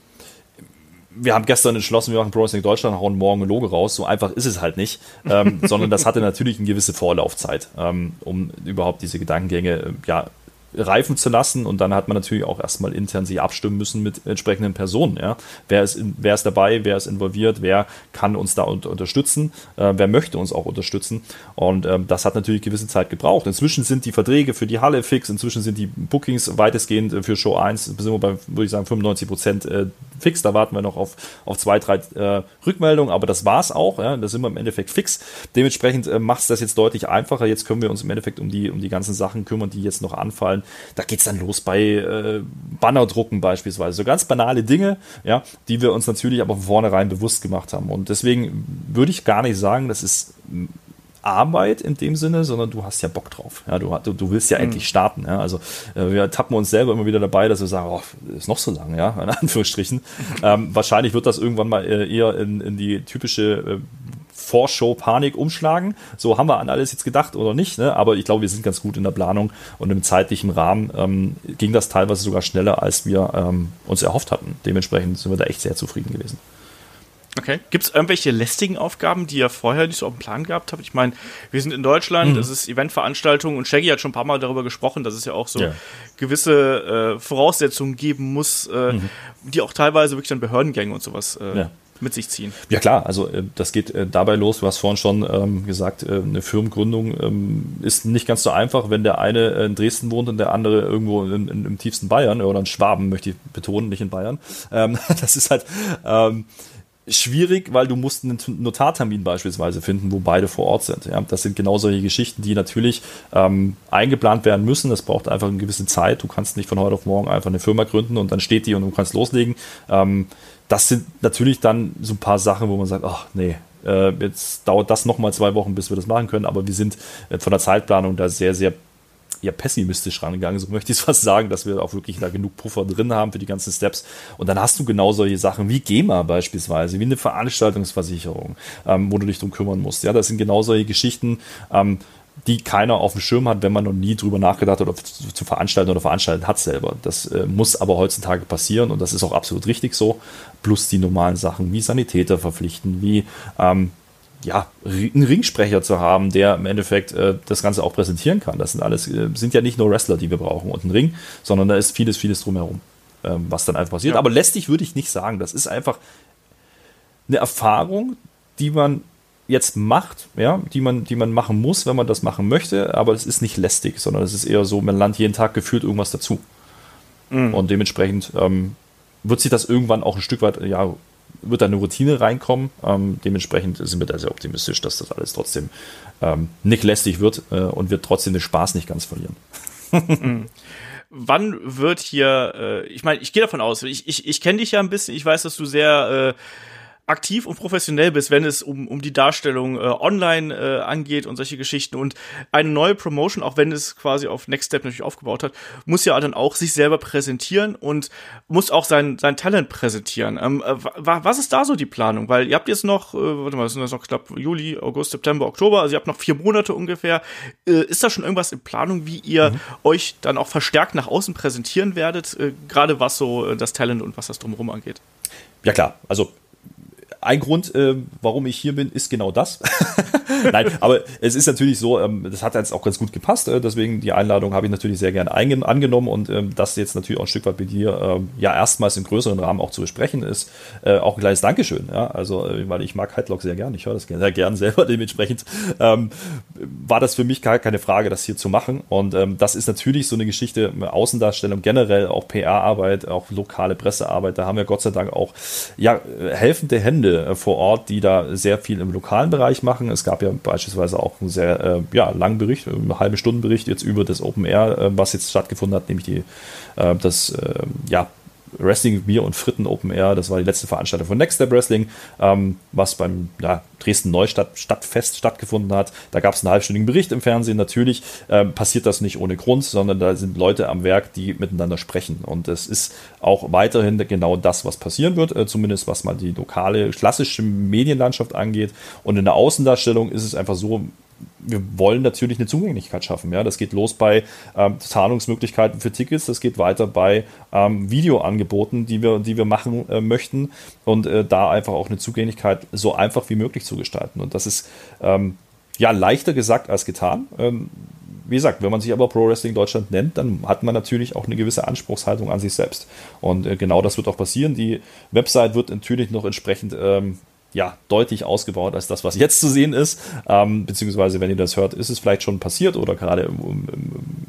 wir haben gestern entschlossen, wir machen Pro Deutschland, hauen morgen ein Logo raus. So einfach ist es halt nicht, ähm, sondern das hatte natürlich eine gewisse Vorlaufzeit, ähm, um überhaupt diese Gedankengänge äh, ja, reifen zu lassen. Und dann hat man natürlich auch erstmal intern sich abstimmen müssen mit entsprechenden Personen. Ja. Wer, ist in, wer ist dabei, wer ist involviert, wer kann uns da unter, unterstützen, äh, wer möchte uns auch unterstützen. Und ähm, das hat natürlich gewisse Zeit gebraucht. Inzwischen sind die Verträge für die Halle fix, inzwischen sind die Bookings weitestgehend äh, für Show 1, sind wir bei, würde ich sagen, 95 Prozent äh, fix. Da warten wir noch auf, auf zwei, drei äh, Rückmeldungen, aber das war es auch. Ja. Da sind wir im Endeffekt fix. Dementsprechend äh, macht es das jetzt deutlich einfacher. Jetzt können wir uns im Endeffekt um die, um die ganzen Sachen kümmern, die jetzt noch anfallen da geht es dann los bei äh, Bannerdrucken beispielsweise. So ganz banale Dinge, ja, die wir uns natürlich aber von vornherein bewusst gemacht haben. Und deswegen würde ich gar nicht sagen, das ist Arbeit in dem Sinne, sondern du hast ja Bock drauf. Ja, du, du, du willst ja mhm. endlich starten. Ja. Also äh, wir tappen uns selber immer wieder dabei, dass wir sagen, oh, ist noch so lang, ja, in Anführungsstrichen. ähm, wahrscheinlich wird das irgendwann mal äh, eher in, in die typische äh, Vorschau-Panik umschlagen. So haben wir an alles jetzt gedacht oder nicht, ne? aber ich glaube, wir sind ganz gut in der Planung und im zeitlichen Rahmen ähm, ging das teilweise sogar schneller, als wir ähm, uns erhofft hatten. Dementsprechend sind wir da echt sehr zufrieden gewesen. Okay. Gibt es irgendwelche lästigen Aufgaben, die ihr vorher nicht so auf dem Plan gehabt habt? Ich meine, wir sind in Deutschland, mhm. es ist Eventveranstaltung und Shaggy hat schon ein paar Mal darüber gesprochen, dass es ja auch so ja. gewisse äh, Voraussetzungen geben muss, äh, mhm. die auch teilweise wirklich dann Behördengänge und sowas äh, ja mit sich ziehen. Ja klar, also äh, das geht äh, dabei los. Du hast vorhin schon ähm, gesagt, äh, eine Firmengründung ähm, ist nicht ganz so einfach, wenn der eine in Dresden wohnt und der andere irgendwo in, in, im tiefsten Bayern oder in Schwaben, möchte ich betonen, nicht in Bayern. Ähm, das ist halt ähm, schwierig, weil du musst einen Notartermin beispielsweise finden, wo beide vor Ort sind. Ja, das sind genau solche Geschichten, die natürlich ähm, eingeplant werden müssen. Das braucht einfach eine gewisse Zeit. Du kannst nicht von heute auf morgen einfach eine Firma gründen und dann steht die und du kannst loslegen. Ähm, das sind natürlich dann so ein paar Sachen, wo man sagt, ach nee, äh, jetzt dauert das nochmal zwei Wochen, bis wir das machen können. Aber wir sind äh, von der Zeitplanung da sehr, sehr ja, pessimistisch rangegangen, so möchte ich es fast sagen, dass wir auch wirklich da genug Puffer drin haben für die ganzen Steps. Und dann hast du genau solche Sachen wie GEMA beispielsweise, wie eine Veranstaltungsversicherung, ähm, wo du dich drum kümmern musst. Ja, das sind genau solche Geschichten, ähm, die keiner auf dem Schirm hat, wenn man noch nie drüber nachgedacht hat oder zu, zu veranstalten oder veranstalten hat selber. Das äh, muss aber heutzutage passieren und das ist auch absolut richtig so. Plus die normalen Sachen wie Sanitäter verpflichten, wie ähm, ja, einen Ringsprecher zu haben, der im Endeffekt äh, das Ganze auch präsentieren kann. Das sind alles, äh, sind ja nicht nur Wrestler, die wir brauchen und ein Ring, sondern da ist vieles, vieles drumherum, ähm, was dann einfach passiert. Ja. Aber lästig würde ich nicht sagen. Das ist einfach eine Erfahrung, die man jetzt macht, ja, die man, die man machen muss, wenn man das machen möchte, aber es ist nicht lästig, sondern es ist eher so, man lernt jeden Tag gefühlt irgendwas dazu. Mhm. Und dementsprechend ähm, wird sich das irgendwann auch ein Stück weit ja, wird da eine Routine reinkommen. Ähm, dementsprechend sind wir da sehr optimistisch, dass das alles trotzdem ähm, nicht lästig wird äh, und wir trotzdem den Spaß nicht ganz verlieren. Wann wird hier, äh, ich meine, ich gehe davon aus, ich, ich, ich kenne dich ja ein bisschen, ich weiß, dass du sehr äh, aktiv und professionell bist, wenn es um, um die Darstellung äh, online äh, angeht und solche Geschichten. Und eine neue Promotion, auch wenn es quasi auf Next Step natürlich aufgebaut hat, muss ja dann auch sich selber präsentieren und muss auch sein, sein Talent präsentieren. Ähm, äh, was ist da so die Planung? Weil ihr habt jetzt noch, äh, warte mal, sind das noch knapp Juli, August, September, Oktober, also ihr habt noch vier Monate ungefähr. Äh, ist da schon irgendwas in Planung, wie ihr mhm. euch dann auch verstärkt nach außen präsentieren werdet, äh, gerade was so äh, das Talent und was das drumherum angeht? Ja klar, also ein Grund, äh, warum ich hier bin, ist genau das. Nein, aber es ist natürlich so, ähm, das hat jetzt auch ganz gut gepasst, äh, deswegen die Einladung habe ich natürlich sehr gerne angenommen und ähm, das jetzt natürlich auch ein Stück weit bei dir ähm, ja erstmals im größeren Rahmen auch zu besprechen ist, äh, auch ein kleines Dankeschön, ja, also äh, weil ich mag Headlock sehr gern, ich höre das sehr gern selber, dementsprechend war das für mich gar keine Frage, das hier zu machen und das ist natürlich so eine Geschichte, Außendarstellung generell, auch PR-Arbeit, auch lokale Pressearbeit, da haben wir Gott sei Dank auch ja, helfende Hände äh, vor Ort, die da sehr viel im lokalen Bereich machen. Es gab ja beispielsweise auch einen sehr äh, ja, langen Bericht, eine halbe Stunde Bericht jetzt über das Open Air, äh, was jetzt stattgefunden hat, nämlich die, äh, das ja, Wrestling Bier und Fritten Open Air. Das war die letzte Veranstaltung von Next Step Wrestling, ähm, was beim ja, Dresden Neustadt Stadtfest stattgefunden hat. Da gab es einen halbstündigen Bericht im Fernsehen. Natürlich ähm, passiert das nicht ohne Grund, sondern da sind Leute am Werk, die miteinander sprechen. Und es ist auch weiterhin genau das, was passieren wird, äh, zumindest was mal die lokale, klassische Medienlandschaft angeht. Und in der Außendarstellung ist es einfach so, wir wollen natürlich eine Zugänglichkeit schaffen. Ja, das geht los bei ähm, Zahlungsmöglichkeiten für Tickets, das geht weiter bei ähm, Videoangeboten, die wir, die wir machen äh, möchten und äh, da einfach auch eine Zugänglichkeit so einfach wie möglich zu gestalten. Und das ist ähm, ja leichter gesagt als getan. Ähm, wie gesagt, wenn man sich aber Pro Wrestling Deutschland nennt, dann hat man natürlich auch eine gewisse Anspruchshaltung an sich selbst. Und äh, genau das wird auch passieren. Die Website wird natürlich noch entsprechend ähm, ja, deutlich ausgebaut als das, was jetzt zu sehen ist. Ähm, beziehungsweise, wenn ihr das hört, ist es vielleicht schon passiert oder gerade im, im,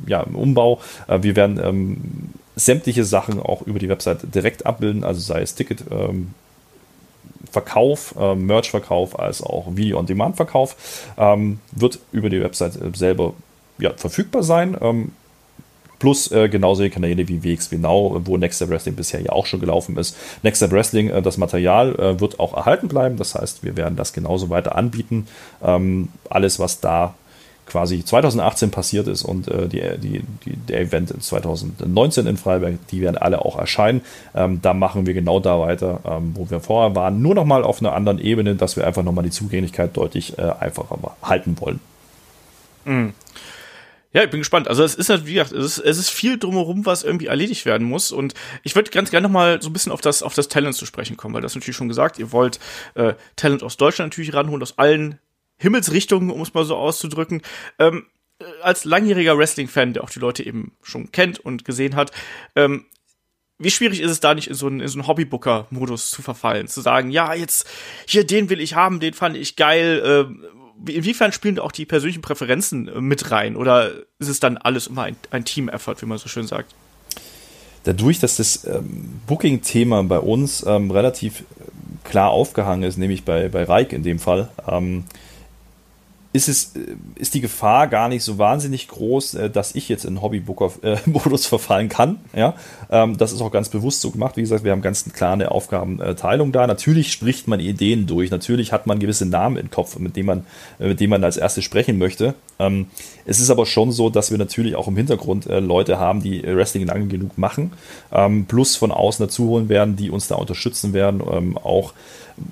ja, im Umbau. Äh, wir werden ähm, sämtliche Sachen auch über die Website direkt abbilden, also sei es Ticket. Ähm, Verkauf, äh, Merch-Verkauf als auch Video-on-Demand-Verkauf ähm, wird über die Website selber ja, verfügbar sein. Plus äh, genauso Kanäle wie WXW Now, wo Next Step Wrestling bisher ja auch schon gelaufen ist. Next Step Wrestling, äh, das Material äh, wird auch erhalten bleiben, das heißt, wir werden das genauso weiter anbieten. Ähm, alles, was da quasi 2018 passiert ist und äh, die, die, die, der Event 2019 in Freiberg, die werden alle auch erscheinen. Ähm, da machen wir genau da weiter, ähm, wo wir vorher waren. Nur nochmal auf einer anderen Ebene, dass wir einfach nochmal die Zugänglichkeit deutlich äh, einfacher halten wollen. Mhm. Ja, ich bin gespannt. Also es ist halt, wie gesagt, es ist, es ist viel drumherum, was irgendwie erledigt werden muss. Und ich würde ganz gerne nochmal so ein bisschen auf das, auf das Talent zu sprechen kommen, weil das natürlich schon gesagt, ihr wollt äh, Talent aus Deutschland natürlich ranholen, aus allen Himmelsrichtungen, um es mal so auszudrücken. Ähm, äh, als langjähriger Wrestling-Fan, der auch die Leute eben schon kennt und gesehen hat, ähm, wie schwierig ist es da nicht in so einen, so einen Hobbybooker-Modus zu verfallen? Zu sagen, ja, jetzt, hier, den will ich haben, den fand ich geil, äh, inwiefern spielen auch die persönlichen Präferenzen äh, mit rein? Oder ist es dann alles immer ein, ein Team-Effort, wie man so schön sagt? Dadurch, dass das ähm, Booking-Thema bei uns ähm, relativ äh, klar aufgehangen ist, nämlich bei, bei Reik in dem Fall, ähm, ist, es, äh, ist die Gefahr gar nicht so wahnsinnig groß, äh, dass ich jetzt in Hobbybooker-Modus verfallen kann. Ja? Ähm, das ist auch ganz bewusst so gemacht. Wie gesagt, wir haben ganz klar eine Aufgabenteilung da. Natürlich spricht man Ideen durch. Natürlich hat man gewisse Namen im Kopf, mit denen man, äh, mit denen man als erstes sprechen möchte. Ähm, es ist aber schon so, dass wir natürlich auch im Hintergrund Leute haben, die Wrestling lange genug machen, ähm, plus von außen dazu holen werden, die uns da unterstützen werden, auch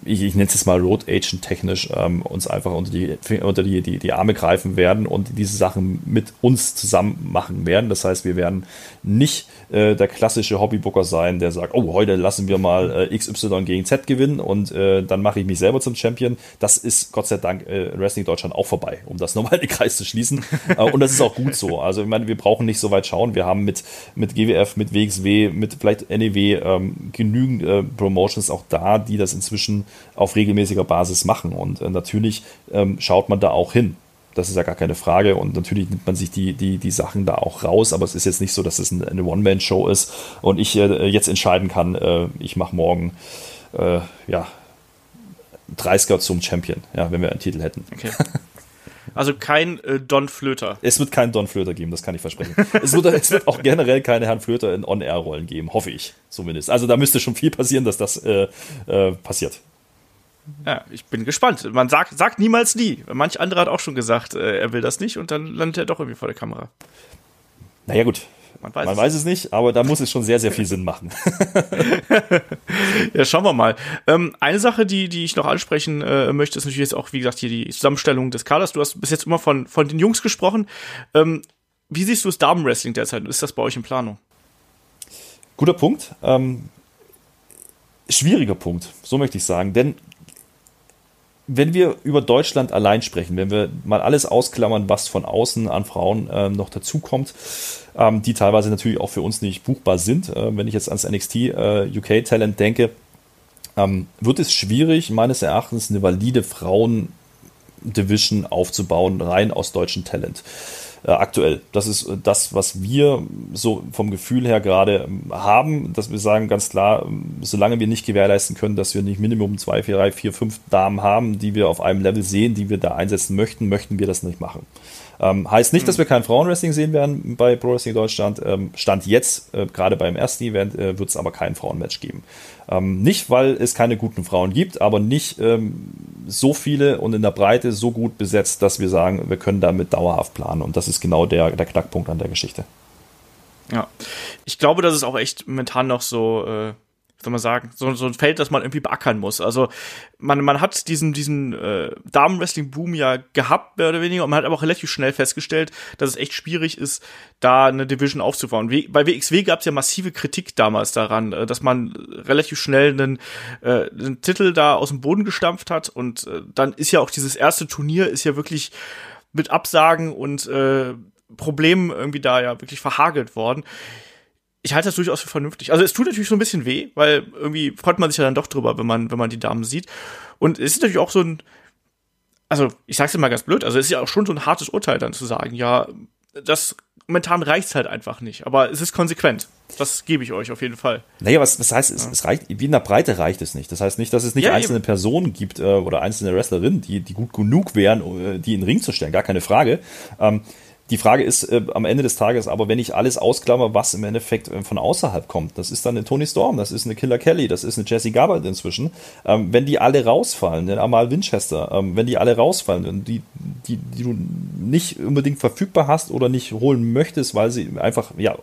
ich, ich nenne es jetzt mal Road Agent technisch, ähm, uns einfach unter, die, unter die, die, die Arme greifen werden und diese Sachen mit uns zusammen machen werden. Das heißt, wir werden nicht äh, der klassische Hobbybooker sein, der sagt, oh, heute lassen wir mal äh, XY gegen Z gewinnen und äh, dann mache ich mich selber zum Champion. Das ist Gott sei Dank äh, Wrestling Deutschland auch vorbei, um das nochmal in den Kreis zu schließen. äh, und das ist auch gut so. Also ich meine, wir brauchen nicht so weit schauen. Wir haben mit, mit GWF, mit WXW, mit vielleicht NEW ähm, genügend äh, Promotions auch da, die das inzwischen auf regelmäßiger Basis machen. Und äh, natürlich ähm, schaut man da auch hin. Das ist ja gar keine Frage. Und natürlich nimmt man sich die, die, die Sachen da auch raus. Aber es ist jetzt nicht so, dass es eine One-Man-Show ist und ich äh, jetzt entscheiden kann, äh, ich mache morgen äh, ja, 30er zum Champion, ja, wenn wir einen Titel hätten. Okay. Also kein äh, Don Flöter. Es wird keinen Don Flöter geben, das kann ich versprechen. es, wird, es wird auch generell keine Herrn Flöter in On-Air-Rollen geben, hoffe ich zumindest. Also da müsste schon viel passieren, dass das äh, äh, passiert. Ja, ich bin gespannt. Man sagt, sagt niemals nie. Manch andere hat auch schon gesagt, äh, er will das nicht und dann landet er doch irgendwie vor der Kamera. Naja, gut. Man weiß, Man es. weiß es nicht, aber da muss es schon sehr, sehr viel Sinn machen. ja, schauen wir mal. Ähm, eine Sache, die, die ich noch ansprechen äh, möchte, ist natürlich jetzt auch, wie gesagt, hier die Zusammenstellung des Kaders. Du hast bis jetzt immer von, von den Jungs gesprochen. Ähm, wie siehst du das Damenwrestling derzeit? Ist das bei euch in Planung? Guter Punkt. Ähm, schwieriger Punkt, so möchte ich sagen. Denn wenn wir über Deutschland allein sprechen, wenn wir mal alles ausklammern, was von außen an Frauen äh, noch dazukommt, ähm, die teilweise natürlich auch für uns nicht buchbar sind, äh, wenn ich jetzt ans NXT äh, UK Talent denke, ähm, wird es schwierig, meines Erachtens eine valide Frauen-Division aufzubauen, rein aus deutschem Talent äh, aktuell. Das ist äh, das, was wir so vom Gefühl her gerade ähm, haben, dass wir sagen ganz klar, ähm, solange wir nicht gewährleisten können, dass wir nicht Minimum zwei, vier, drei, vier, fünf Damen haben, die wir auf einem Level sehen, die wir da einsetzen möchten, möchten wir das nicht machen. Ähm, heißt nicht, dass wir kein Frauenwrestling sehen werden bei Pro Wrestling Deutschland. Ähm, Stand jetzt, äh, gerade beim ersten Event, äh, wird es aber kein Frauenmatch geben. Ähm, nicht, weil es keine guten Frauen gibt, aber nicht ähm, so viele und in der Breite so gut besetzt, dass wir sagen, wir können damit dauerhaft planen. Und das ist genau der, der Knackpunkt an der Geschichte. Ja, ich glaube, das ist auch echt momentan noch so. Äh soll man sagen, so, so ein Feld, das man irgendwie beackern muss. Also man, man hat diesen, diesen äh, Damenwrestling-Boom ja gehabt, mehr oder weniger, und man hat aber auch relativ schnell festgestellt, dass es echt schwierig ist, da eine Division aufzubauen. Bei WXW gab es ja massive Kritik damals daran, äh, dass man relativ schnell einen, äh, einen Titel da aus dem Boden gestampft hat und äh, dann ist ja auch dieses erste Turnier ist ja wirklich mit Absagen und äh, Problemen irgendwie da ja wirklich verhagelt worden ich halte das durchaus für vernünftig. Also es tut natürlich so ein bisschen weh, weil irgendwie freut man sich ja dann doch drüber, wenn man, wenn man die Damen sieht. Und es ist natürlich auch so ein, also ich sag's dir mal ganz blöd, also es ist ja auch schon so ein hartes Urteil dann zu sagen, ja, das momentan reicht's halt einfach nicht. Aber es ist konsequent. Das gebe ich euch auf jeden Fall. Naja, was, was heißt, es, ja. es reicht, wie in der Breite reicht es nicht. Das heißt nicht, dass es nicht ja, einzelne eben. Personen gibt äh, oder einzelne Wrestlerinnen, die, die gut genug wären, äh, die in den Ring zu stellen, gar keine Frage. Ähm, die Frage ist äh, am Ende des Tages aber, wenn ich alles ausklammer, was im Endeffekt äh, von außerhalb kommt, das ist dann eine Tony Storm, das ist eine Killer Kelly, das ist eine Jesse Gabbard inzwischen, ähm, wenn die alle rausfallen, den Amal Winchester, ähm, wenn die alle rausfallen die, die, die du nicht unbedingt verfügbar hast oder nicht holen möchtest, weil sie einfach, ja,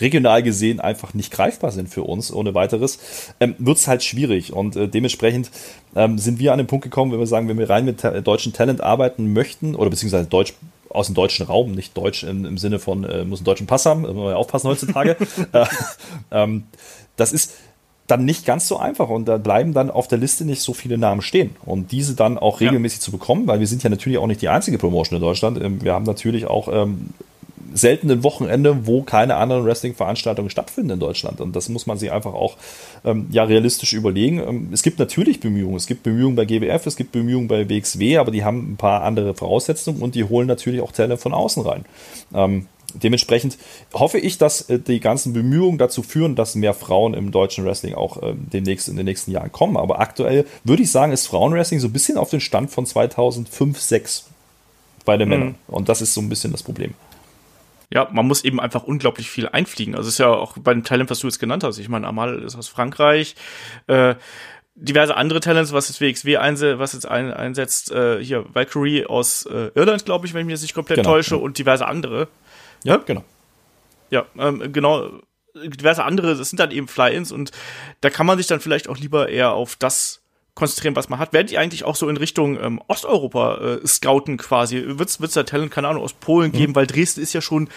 regional gesehen einfach nicht greifbar sind für uns ohne weiteres, ähm, wird es halt schwierig. Und äh, dementsprechend ähm, sind wir an den Punkt gekommen, wenn wir sagen, wenn wir rein mit ta deutschen Talent arbeiten möchten, oder beziehungsweise deutsch aus dem deutschen Raum, nicht deutsch im, im Sinne von, äh, muss einen deutschen Pass haben, muss man ja aufpassen heutzutage. äh, ähm, das ist dann nicht ganz so einfach und da bleiben dann auf der Liste nicht so viele Namen stehen. Und diese dann auch regelmäßig ja. zu bekommen, weil wir sind ja natürlich auch nicht die einzige Promotion in Deutschland. Ähm, wir haben natürlich auch ähm, seltenen Wochenende, wo keine anderen Wrestling-Veranstaltungen stattfinden in Deutschland. Und das muss man sich einfach auch ähm, ja realistisch überlegen. Ähm, es gibt natürlich Bemühungen. Es gibt Bemühungen bei GWF, es gibt Bemühungen bei WXW, aber die haben ein paar andere Voraussetzungen und die holen natürlich auch Talent von außen rein. Ähm, dementsprechend hoffe ich, dass äh, die ganzen Bemühungen dazu führen, dass mehr Frauen im deutschen Wrestling auch äh, demnächst in den nächsten Jahren kommen. Aber aktuell würde ich sagen, ist Frauenwrestling so ein bisschen auf den Stand von 2005, 2006 bei den mhm. Männern. Und das ist so ein bisschen das Problem ja, man muss eben einfach unglaublich viel einfliegen. Also es ist ja auch bei dem Talent, was du jetzt genannt hast. Ich meine, Amal ist aus Frankreich. Äh, diverse andere Talents, was jetzt WXW einse was jetzt ein, einsetzt, äh, hier Valkyrie aus äh, Irland, glaube ich, wenn ich mich jetzt nicht komplett genau, täusche, ja. und diverse andere. Ja, genau. Ja, ähm, genau. Diverse andere, das sind dann eben Fly-Ins und da kann man sich dann vielleicht auch lieber eher auf das konzentrieren, was man hat. Werdet ihr eigentlich auch so in Richtung ähm, Osteuropa äh, scouten quasi? Wird es da Talent, keine Ahnung, aus Polen geben? Mhm. Weil Dresden ist ja schon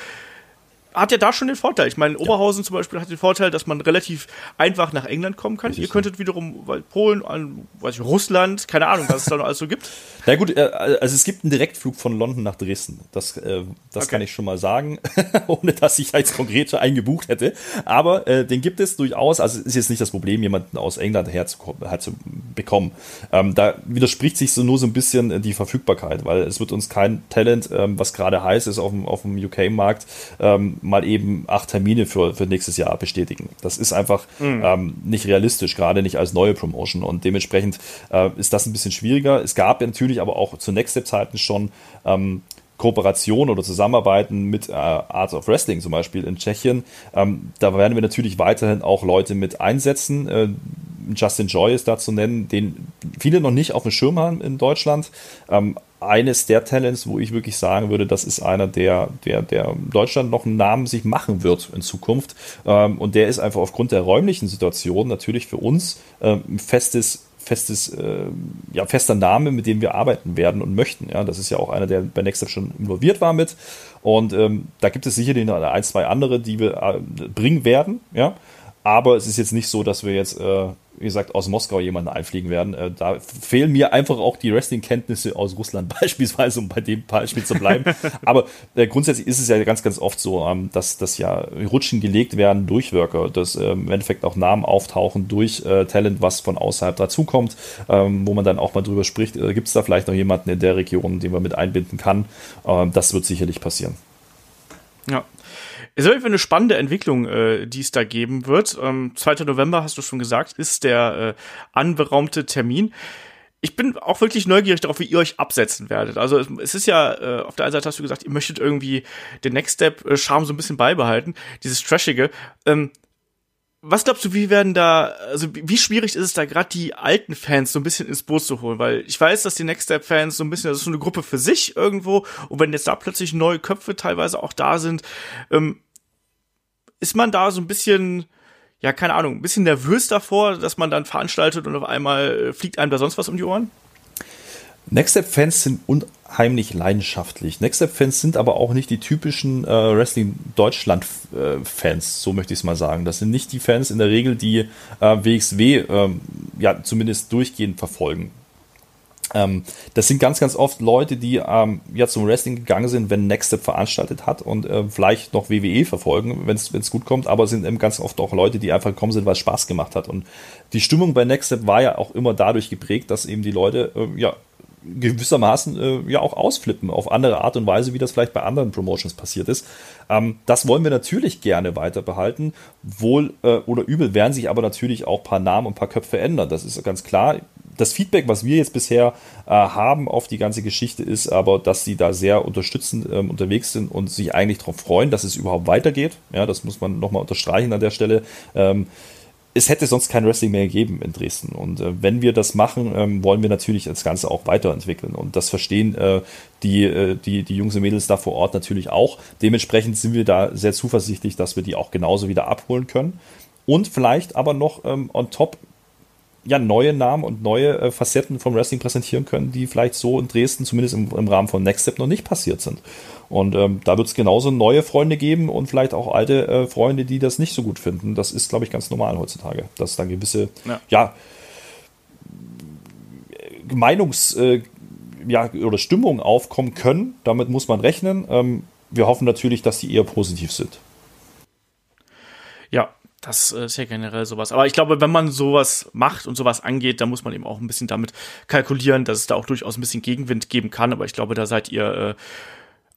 hat ja da schon den Vorteil. Ich meine, Oberhausen ja. zum Beispiel hat den Vorteil, dass man relativ einfach nach England kommen kann. Richtig Ihr könntet wiederum weil Polen, an, weiß ich, Russland, keine Ahnung, was es da noch alles so gibt. Na gut, äh, also es gibt einen Direktflug von London nach Dresden. Das, äh, das okay. kann ich schon mal sagen, ohne dass ich jetzt konkret eingebucht hätte. Aber äh, den gibt es durchaus. Also ist jetzt nicht das Problem, jemanden aus England herzubekommen. Ähm, da widerspricht sich so nur so ein bisschen die Verfügbarkeit, weil es wird uns kein Talent, ähm, was gerade heiß ist auf dem, auf dem UK-Markt, ähm, mal eben acht Termine für, für nächstes Jahr bestätigen. Das ist einfach mhm. ähm, nicht realistisch, gerade nicht als neue Promotion. Und dementsprechend äh, ist das ein bisschen schwieriger. Es gab natürlich aber auch zu Next Step-Zeiten schon ähm, Kooperation oder Zusammenarbeiten mit äh, Art of Wrestling zum Beispiel in Tschechien. Ähm, da werden wir natürlich weiterhin auch Leute mit einsetzen. Äh, Justin Joy ist da zu nennen, den viele noch nicht auf dem Schirm haben in Deutschland. Ähm, eines der Talents, wo ich wirklich sagen würde, das ist einer, der, der, der Deutschland noch einen Namen sich machen wird in Zukunft. Ähm, und der ist einfach aufgrund der räumlichen Situation natürlich für uns äh, ein festes festes, äh, ja, fester Name, mit dem wir arbeiten werden und möchten. Ja, das ist ja auch einer, der bei Nextstep schon involviert war mit. Und ähm, da gibt es sicherlich noch ein, zwei andere, die wir äh, bringen werden. Ja, aber es ist jetzt nicht so, dass wir jetzt äh, wie gesagt, aus Moskau jemanden einfliegen werden. Äh, da fehlen mir einfach auch die Wrestling-Kenntnisse aus Russland beispielsweise, um bei dem Beispiel zu bleiben. Aber äh, grundsätzlich ist es ja ganz, ganz oft so, ähm, dass, dass ja Rutschen gelegt werden durch Worker, dass äh, im Endeffekt auch Namen auftauchen durch äh, Talent, was von außerhalb dazukommt, ähm, wo man dann auch mal drüber spricht, äh, gibt es da vielleicht noch jemanden in der Region, den man mit einbinden kann. Ähm, das wird sicherlich passieren. Ja, ist auf eine spannende Entwicklung, äh, die es da geben wird. Ähm, 2. November, hast du schon gesagt, ist der äh, anberaumte Termin. Ich bin auch wirklich neugierig darauf, wie ihr euch absetzen werdet. Also es, ist ja, äh, auf der einen Seite hast du gesagt, ihr möchtet irgendwie den Next Step äh, Charme so ein bisschen beibehalten, dieses Trashige. Ähm, was glaubst du, wie werden da, also wie schwierig ist es da gerade die alten Fans so ein bisschen ins Boot zu holen? Weil ich weiß, dass die Next Step Fans so ein bisschen, das ist so eine Gruppe für sich irgendwo und wenn jetzt da plötzlich neue Köpfe teilweise auch da sind, ähm, ist man da so ein bisschen, ja, keine Ahnung, ein bisschen nervös davor, dass man dann veranstaltet und auf einmal äh, fliegt einem da sonst was um die Ohren? Nextstep-Fans sind unheimlich leidenschaftlich. Nextstep-Fans sind aber auch nicht die typischen äh, Wrestling-Deutschland-Fans, äh, so möchte ich es mal sagen. Das sind nicht die Fans in der Regel, die äh, WXW ähm, ja zumindest durchgehend verfolgen. Ähm, das sind ganz, ganz oft Leute, die ähm, ja zum Wrestling gegangen sind, wenn Nextstep veranstaltet hat und äh, vielleicht noch WWE verfolgen, wenn es gut kommt, aber sind eben ganz oft auch Leute, die einfach gekommen sind, weil es Spaß gemacht hat. Und die Stimmung bei Nextstep war ja auch immer dadurch geprägt, dass eben die Leute äh, ja gewissermaßen äh, ja auch ausflippen auf andere Art und Weise, wie das vielleicht bei anderen Promotions passiert ist. Ähm, das wollen wir natürlich gerne weiter behalten. Wohl äh, oder übel werden sich aber natürlich auch ein paar Namen und ein paar Köpfe ändern. Das ist ganz klar. Das Feedback, was wir jetzt bisher äh, haben auf die ganze Geschichte, ist aber, dass sie da sehr unterstützend ähm, unterwegs sind und sich eigentlich darauf freuen, dass es überhaupt weitergeht. Ja, das muss man nochmal unterstreichen an der Stelle. Ähm, es hätte sonst kein Wrestling mehr gegeben in Dresden. Und äh, wenn wir das machen, ähm, wollen wir natürlich das Ganze auch weiterentwickeln. Und das verstehen äh, die, äh, die, die Jungs und Mädels da vor Ort natürlich auch. Dementsprechend sind wir da sehr zuversichtlich, dass wir die auch genauso wieder abholen können. Und vielleicht aber noch ähm, on top ja, neue Namen und neue äh, Facetten vom Wrestling präsentieren können, die vielleicht so in Dresden, zumindest im, im Rahmen von Next Step, noch nicht passiert sind. Und ähm, da wird es genauso neue Freunde geben und vielleicht auch alte äh, Freunde, die das nicht so gut finden. Das ist, glaube ich, ganz normal heutzutage, dass da gewisse, ja, ja Meinungs- äh, ja, oder Stimmungen aufkommen können. Damit muss man rechnen. Ähm, wir hoffen natürlich, dass die eher positiv sind. Das ist ja generell sowas. Aber ich glaube, wenn man sowas macht und sowas angeht, dann muss man eben auch ein bisschen damit kalkulieren, dass es da auch durchaus ein bisschen Gegenwind geben kann. Aber ich glaube, da seid ihr äh,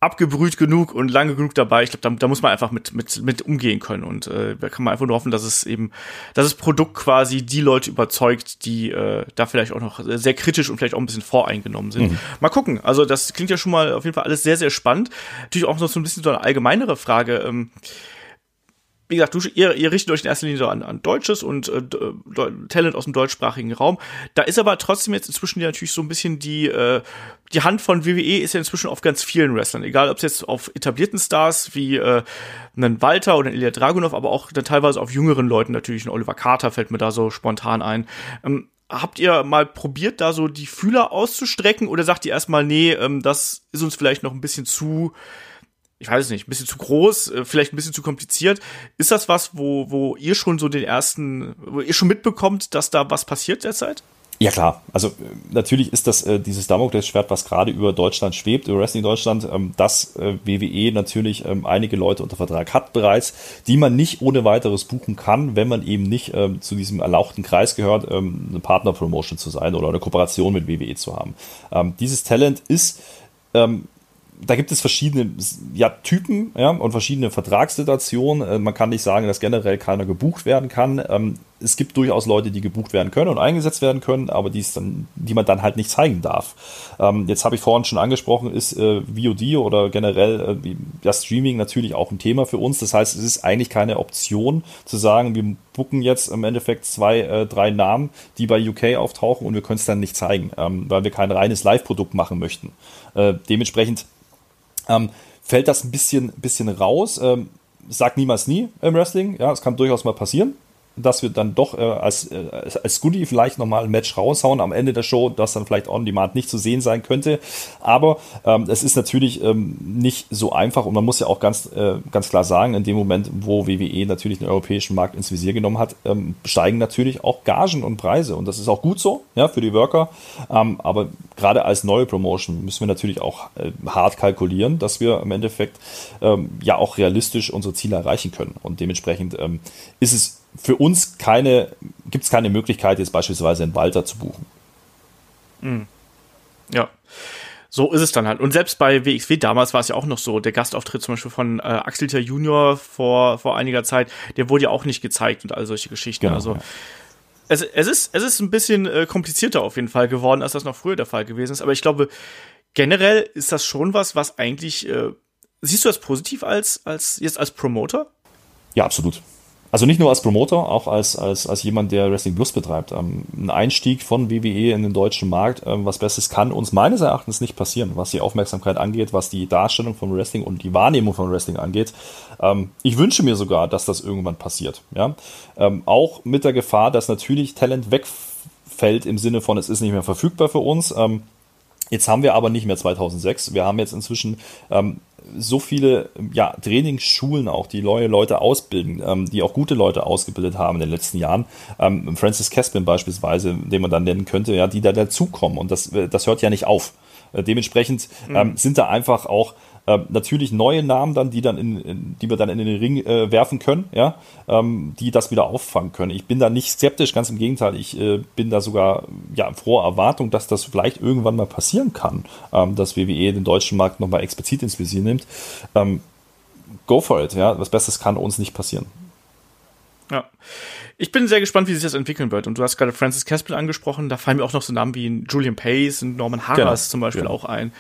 abgebrüht genug und lange genug dabei. Ich glaube, da, da, muss man einfach mit, mit, mit umgehen können. Und äh, da kann man einfach nur hoffen, dass es eben, dass das Produkt quasi die Leute überzeugt, die äh, da vielleicht auch noch sehr kritisch und vielleicht auch ein bisschen voreingenommen sind. Mhm. Mal gucken. Also das klingt ja schon mal auf jeden Fall alles sehr, sehr spannend. Natürlich auch noch so ein bisschen so eine allgemeinere Frage. Ähm, wie gesagt, du, ihr, ihr richtet euch in erster Linie so an, an Deutsches und äh, Talent aus dem deutschsprachigen Raum. Da ist aber trotzdem jetzt inzwischen ja natürlich so ein bisschen die, äh, die Hand von WWE ist ja inzwischen auf ganz vielen Wrestlern. Egal, ob es jetzt auf etablierten Stars wie äh, einen Walter oder einen Ilya Dragunov, aber auch dann teilweise auf jüngeren Leuten natürlich. Ein Oliver Carter fällt mir da so spontan ein. Ähm, habt ihr mal probiert, da so die Fühler auszustrecken oder sagt ihr erstmal, nee, ähm, das ist uns vielleicht noch ein bisschen zu ich weiß es nicht, ein bisschen zu groß, äh, vielleicht ein bisschen zu kompliziert. Ist das was, wo, wo ihr schon so den ersten, wo ihr schon mitbekommt, dass da was passiert derzeit? Ja klar, also äh, natürlich ist das äh, dieses Damoklesschwert, was gerade über Deutschland schwebt, über Wrestling Deutschland, ähm, dass äh, WWE natürlich ähm, einige Leute unter Vertrag hat bereits, die man nicht ohne weiteres buchen kann, wenn man eben nicht ähm, zu diesem erlauchten Kreis gehört, ähm, eine Partnerpromotion zu sein oder eine Kooperation mit WWE zu haben. Ähm, dieses Talent ist ähm, da gibt es verschiedene ja, Typen ja, und verschiedene Vertragssituationen. Äh, man kann nicht sagen, dass generell keiner gebucht werden kann. Ähm, es gibt durchaus Leute, die gebucht werden können und eingesetzt werden können, aber die, dann, die man dann halt nicht zeigen darf. Ähm, jetzt habe ich vorhin schon angesprochen, ist äh, VOD oder generell äh, das Streaming natürlich auch ein Thema für uns. Das heißt, es ist eigentlich keine Option zu sagen, wir booken jetzt im Endeffekt zwei, äh, drei Namen, die bei UK auftauchen und wir können es dann nicht zeigen, ähm, weil wir kein reines Live-Produkt machen möchten. Äh, dementsprechend ähm, fällt das ein bisschen, bisschen raus. Ähm, sag niemals nie im Wrestling. Ja, es kann durchaus mal passieren dass wir dann doch äh, als, äh, als Goodie vielleicht nochmal ein Match raushauen am Ende der Show, das dann vielleicht on demand nicht zu sehen sein könnte. Aber ähm, es ist natürlich ähm, nicht so einfach und man muss ja auch ganz, äh, ganz klar sagen, in dem Moment, wo WWE natürlich den europäischen Markt ins Visier genommen hat, ähm, steigen natürlich auch Gagen und Preise und das ist auch gut so, ja, für die Worker. Ähm, aber gerade als neue Promotion müssen wir natürlich auch äh, hart kalkulieren, dass wir im Endeffekt ähm, ja auch realistisch unsere Ziele erreichen können und dementsprechend ähm, ist es für uns keine, gibt es keine Möglichkeit, jetzt beispielsweise einen Walter zu buchen. Mhm. Ja. So ist es dann halt. Und selbst bei WXW damals war es ja auch noch so, der Gastauftritt zum Beispiel von äh, Axel Tier Junior vor, vor einiger Zeit, der wurde ja auch nicht gezeigt und all solche Geschichten. Genau, also ja. es, es, ist, es ist ein bisschen äh, komplizierter auf jeden Fall geworden, als das noch früher der Fall gewesen ist. Aber ich glaube, generell ist das schon was, was eigentlich, äh, siehst du das positiv als, als jetzt als Promoter? Ja, absolut. Also nicht nur als Promoter, auch als, als, als jemand, der Wrestling Plus betreibt. Ähm, ein Einstieg von WWE in den deutschen Markt, ähm, was Besseres kann uns meines Erachtens nicht passieren, was die Aufmerksamkeit angeht, was die Darstellung von Wrestling und die Wahrnehmung von Wrestling angeht. Ähm, ich wünsche mir sogar, dass das irgendwann passiert. Ja? Ähm, auch mit der Gefahr, dass natürlich Talent wegfällt im Sinne von, es ist nicht mehr verfügbar für uns. Ähm, Jetzt haben wir aber nicht mehr 2006. Wir haben jetzt inzwischen ähm, so viele ja, Trainingsschulen auch, die neue Leute ausbilden, ähm, die auch gute Leute ausgebildet haben in den letzten Jahren. Ähm, Francis Caspin beispielsweise, den man dann nennen könnte, ja, die da dazukommen. Und das, äh, das hört ja nicht auf. Äh, dementsprechend mhm. ähm, sind da einfach auch äh, natürlich neue Namen dann, die dann in, in, die wir dann in den Ring äh, werfen können, ja, ähm, die das wieder auffangen können. Ich bin da nicht skeptisch, ganz im Gegenteil. Ich äh, bin da sogar ja froher Erwartung, dass das vielleicht irgendwann mal passieren kann, ähm, dass WWE den deutschen Markt nochmal explizit ins Visier nimmt. Ähm, go for it, ja. Was Besseres kann uns nicht passieren. Ja. Ich bin sehr gespannt, wie sich das entwickeln wird. Und du hast gerade Francis Caspel angesprochen. Da fallen mir auch noch so Namen wie Julian Pace und Norman Harras genau. zum Beispiel genau. auch ein.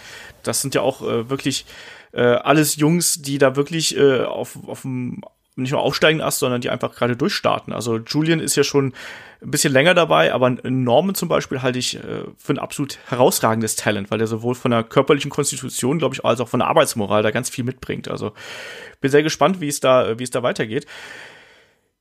Das sind ja auch äh, wirklich äh, alles Jungs, die da wirklich äh, auf, auf dem nicht nur aufsteigenden Ast, sondern die einfach gerade durchstarten. Also Julian ist ja schon ein bisschen länger dabei, aber Norman zum Beispiel halte ich äh, für ein absolut herausragendes Talent, weil er sowohl von der körperlichen Konstitution, glaube ich, als auch von der Arbeitsmoral da ganz viel mitbringt. Also bin sehr gespannt, wie es da, wie es da weitergeht.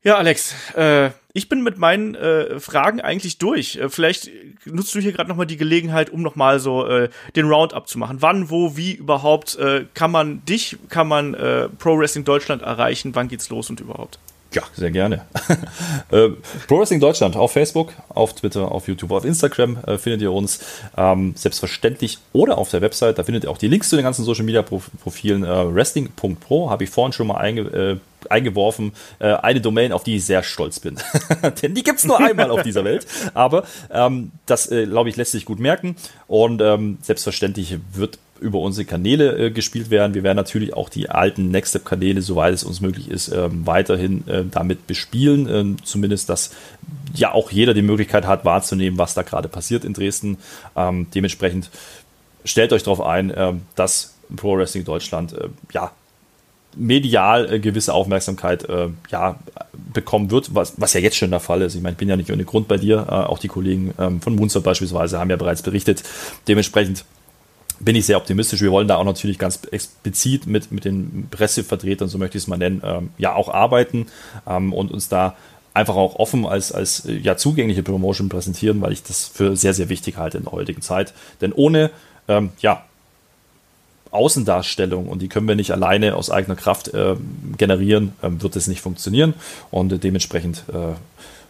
Ja, Alex, äh, ich bin mit meinen äh, Fragen eigentlich durch. Äh, vielleicht nutzt du hier gerade nochmal die Gelegenheit, um nochmal so äh, den Roundup zu machen. Wann, wo, wie überhaupt äh, kann man dich, kann man äh, Pro Wrestling Deutschland erreichen? Wann geht's los und überhaupt? Ja, sehr gerne. äh, Pro Wrestling Deutschland auf Facebook, auf Twitter, auf YouTube, auf Instagram äh, findet ihr uns ähm, selbstverständlich oder auf der Website. Da findet ihr auch die Links zu den ganzen Social Media Profilen. Äh, Wrestling.pro habe ich vorhin schon mal einge äh, eingeworfen. Äh, eine Domain, auf die ich sehr stolz bin. Denn die gibt's nur einmal auf dieser Welt. Aber ähm, das, äh, glaube ich, lässt sich gut merken. Und ähm, selbstverständlich wird über unsere Kanäle äh, gespielt werden. Wir werden natürlich auch die alten Nextstep-Kanäle, soweit es uns möglich ist, ähm, weiterhin äh, damit bespielen. Ähm, zumindest, dass ja auch jeder die Möglichkeit hat, wahrzunehmen, was da gerade passiert in Dresden. Ähm, dementsprechend stellt euch darauf ein, äh, dass Pro Wrestling Deutschland äh, ja medial äh, gewisse Aufmerksamkeit äh, ja, bekommen wird, was, was ja jetzt schon der Fall ist. Ich meine, ich bin ja nicht ohne Grund bei dir. Äh, auch die Kollegen ähm, von Munster beispielsweise haben ja bereits berichtet. Dementsprechend bin ich sehr optimistisch. Wir wollen da auch natürlich ganz explizit mit, mit den Pressevertretern, so möchte ich es mal nennen, ähm, ja auch arbeiten ähm, und uns da einfach auch offen als, als ja, zugängliche Promotion präsentieren, weil ich das für sehr, sehr wichtig halte in der heutigen Zeit. Denn ohne ähm, ja, Außendarstellung und die können wir nicht alleine aus eigener Kraft äh, generieren, äh, wird es nicht funktionieren. Und äh, dementsprechend äh,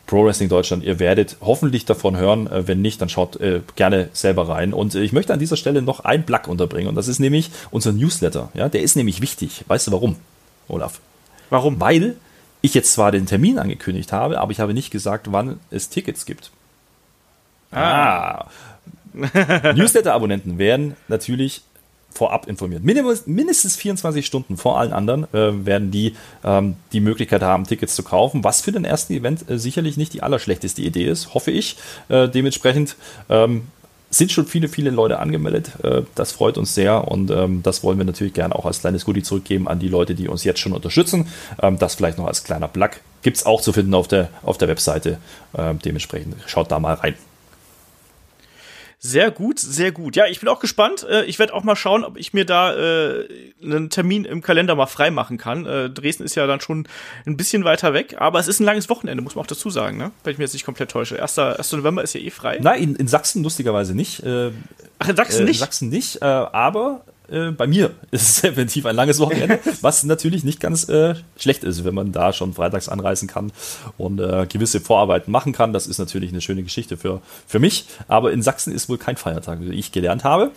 Pro Wrestling Deutschland, ihr werdet hoffentlich davon hören. Äh, wenn nicht, dann schaut äh, gerne selber rein. Und ich möchte an dieser Stelle noch ein Plug unterbringen und das ist nämlich unser Newsletter. Ja, der ist nämlich wichtig. Weißt du warum, Olaf? Warum? Weil ich jetzt zwar den Termin angekündigt habe, aber ich habe nicht gesagt, wann es Tickets gibt. Ah. ah. Newsletter-Abonnenten werden natürlich vorab informiert. mindestens 24 Stunden vor allen anderen äh, werden die ähm, die Möglichkeit haben, Tickets zu kaufen, was für den ersten Event äh, sicherlich nicht die allerschlechteste Idee ist, hoffe ich. Äh, dementsprechend ähm, sind schon viele, viele Leute angemeldet. Äh, das freut uns sehr und ähm, das wollen wir natürlich gerne auch als kleines Goodie zurückgeben an die Leute, die uns jetzt schon unterstützen. Ähm, das vielleicht noch als kleiner Plug. Gibt es auch zu finden auf der, auf der Webseite. Ähm, dementsprechend schaut da mal rein. Sehr gut, sehr gut. Ja, ich bin auch gespannt. Äh, ich werde auch mal schauen, ob ich mir da äh, einen Termin im Kalender mal frei machen kann. Äh, Dresden ist ja dann schon ein bisschen weiter weg, aber es ist ein langes Wochenende, muss man auch dazu sagen, ne? wenn ich mir jetzt nicht komplett täusche. 1. 1. November ist ja eh frei. Nein, in, in Sachsen lustigerweise nicht. Äh, Ach, in Sachsen nicht? In Sachsen nicht, aber äh, bei mir ist es definitiv ein langes Wochenende, was natürlich nicht ganz äh, schlecht ist, wenn man da schon freitags anreisen kann und äh, gewisse Vorarbeiten machen kann. Das ist natürlich eine schöne Geschichte für, für mich. Aber in Sachsen ist wohl kein Feiertag, wie ich gelernt habe.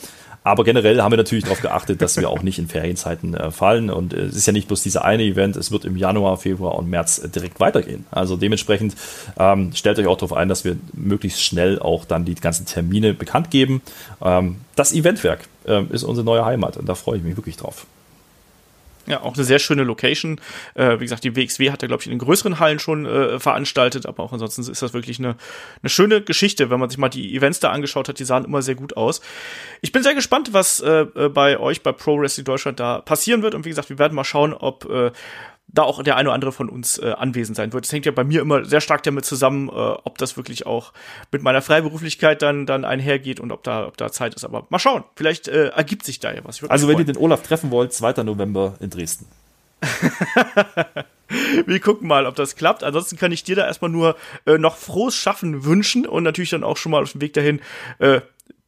Aber generell haben wir natürlich darauf geachtet, dass wir auch nicht in Ferienzeiten äh, fallen. Und äh, es ist ja nicht bloß dieser eine Event, es wird im Januar, Februar und März äh, direkt weitergehen. Also dementsprechend ähm, stellt euch auch darauf ein, dass wir möglichst schnell auch dann die ganzen Termine bekannt geben. Ähm, das Eventwerk äh, ist unsere neue Heimat und da freue ich mich wirklich drauf. Ja, auch eine sehr schöne Location. Äh, wie gesagt, die WXW hat ja, glaube ich, in den größeren Hallen schon äh, veranstaltet, aber auch ansonsten ist das wirklich eine, eine schöne Geschichte, wenn man sich mal die Events da angeschaut hat. Die sahen immer sehr gut aus. Ich bin sehr gespannt, was äh, äh bei euch bei Pro Wrestling Deutschland da passieren wird. Und wie gesagt, wir werden mal schauen, ob äh, da auch der eine oder andere von uns äh, anwesend sein wird. Das hängt ja bei mir immer sehr stark damit zusammen, äh, ob das wirklich auch mit meiner Freiberuflichkeit dann, dann einhergeht und ob da, ob da Zeit ist. Aber mal schauen, vielleicht äh, ergibt sich da ja was. Also wenn ihr den Olaf treffen wollt, 2. November in Dresden. wir gucken mal, ob das klappt. Ansonsten kann ich dir da erstmal nur äh, noch frohes Schaffen wünschen und natürlich dann auch schon mal auf dem Weg dahin äh,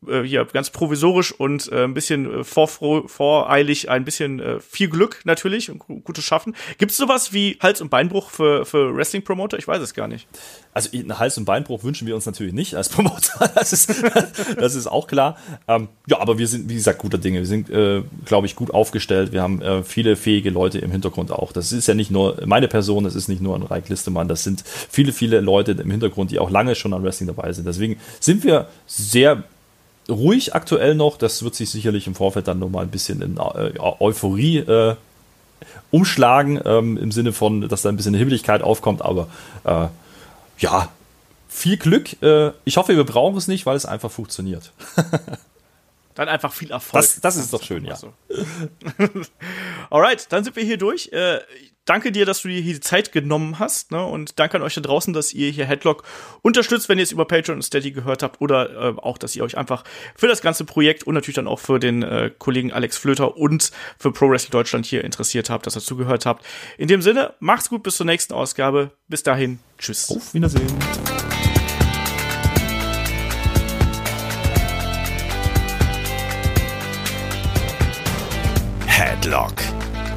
äh, hier ganz provisorisch und äh, ein bisschen äh, voreilig, ein bisschen äh, viel Glück natürlich und gutes Schaffen. Gibt es sowas wie Hals- und Beinbruch für, für Wrestling-Promoter? Ich weiß es gar nicht. Also einen Hals- und Beinbruch wünschen wir uns natürlich nicht als Promoter, das ist, das ist auch klar. Ähm, ja, aber wir sind, wie gesagt, guter Dinge. Wir sind, äh, glaube ich, gut aufgestellt. Wir haben äh, viele fähige Leute im Hintergrund auch. Das ist ja nicht nur meine Person, das ist nicht nur ein Reich Listemann, das sind viele, viele Leute im Hintergrund, die auch lange schon an Wrestling dabei sind. Deswegen sind wir sehr ruhig aktuell noch. Das wird sich sicherlich im Vorfeld dann nochmal ein bisschen in äh, Euphorie äh, umschlagen, ähm, im Sinne von, dass da ein bisschen Himmeligkeit aufkommt. Aber äh, ja, viel Glück. Äh, ich hoffe, wir brauchen es nicht, weil es einfach funktioniert. Dann einfach viel Erfolg. Das, das ist doch schön, ja. So. Alright, dann sind wir hier durch. Äh, danke dir, dass du dir hier die Zeit genommen hast. Ne? Und danke an euch da draußen, dass ihr hier Headlock unterstützt, wenn ihr es über Patreon und Steady gehört habt. Oder äh, auch, dass ihr euch einfach für das ganze Projekt und natürlich dann auch für den äh, Kollegen Alex Flöter und für Pro Wrestling Deutschland hier interessiert habt, dass ihr zugehört habt. In dem Sinne, macht's gut bis zur nächsten Ausgabe. Bis dahin, tschüss. Auf Wiedersehen. Headlock,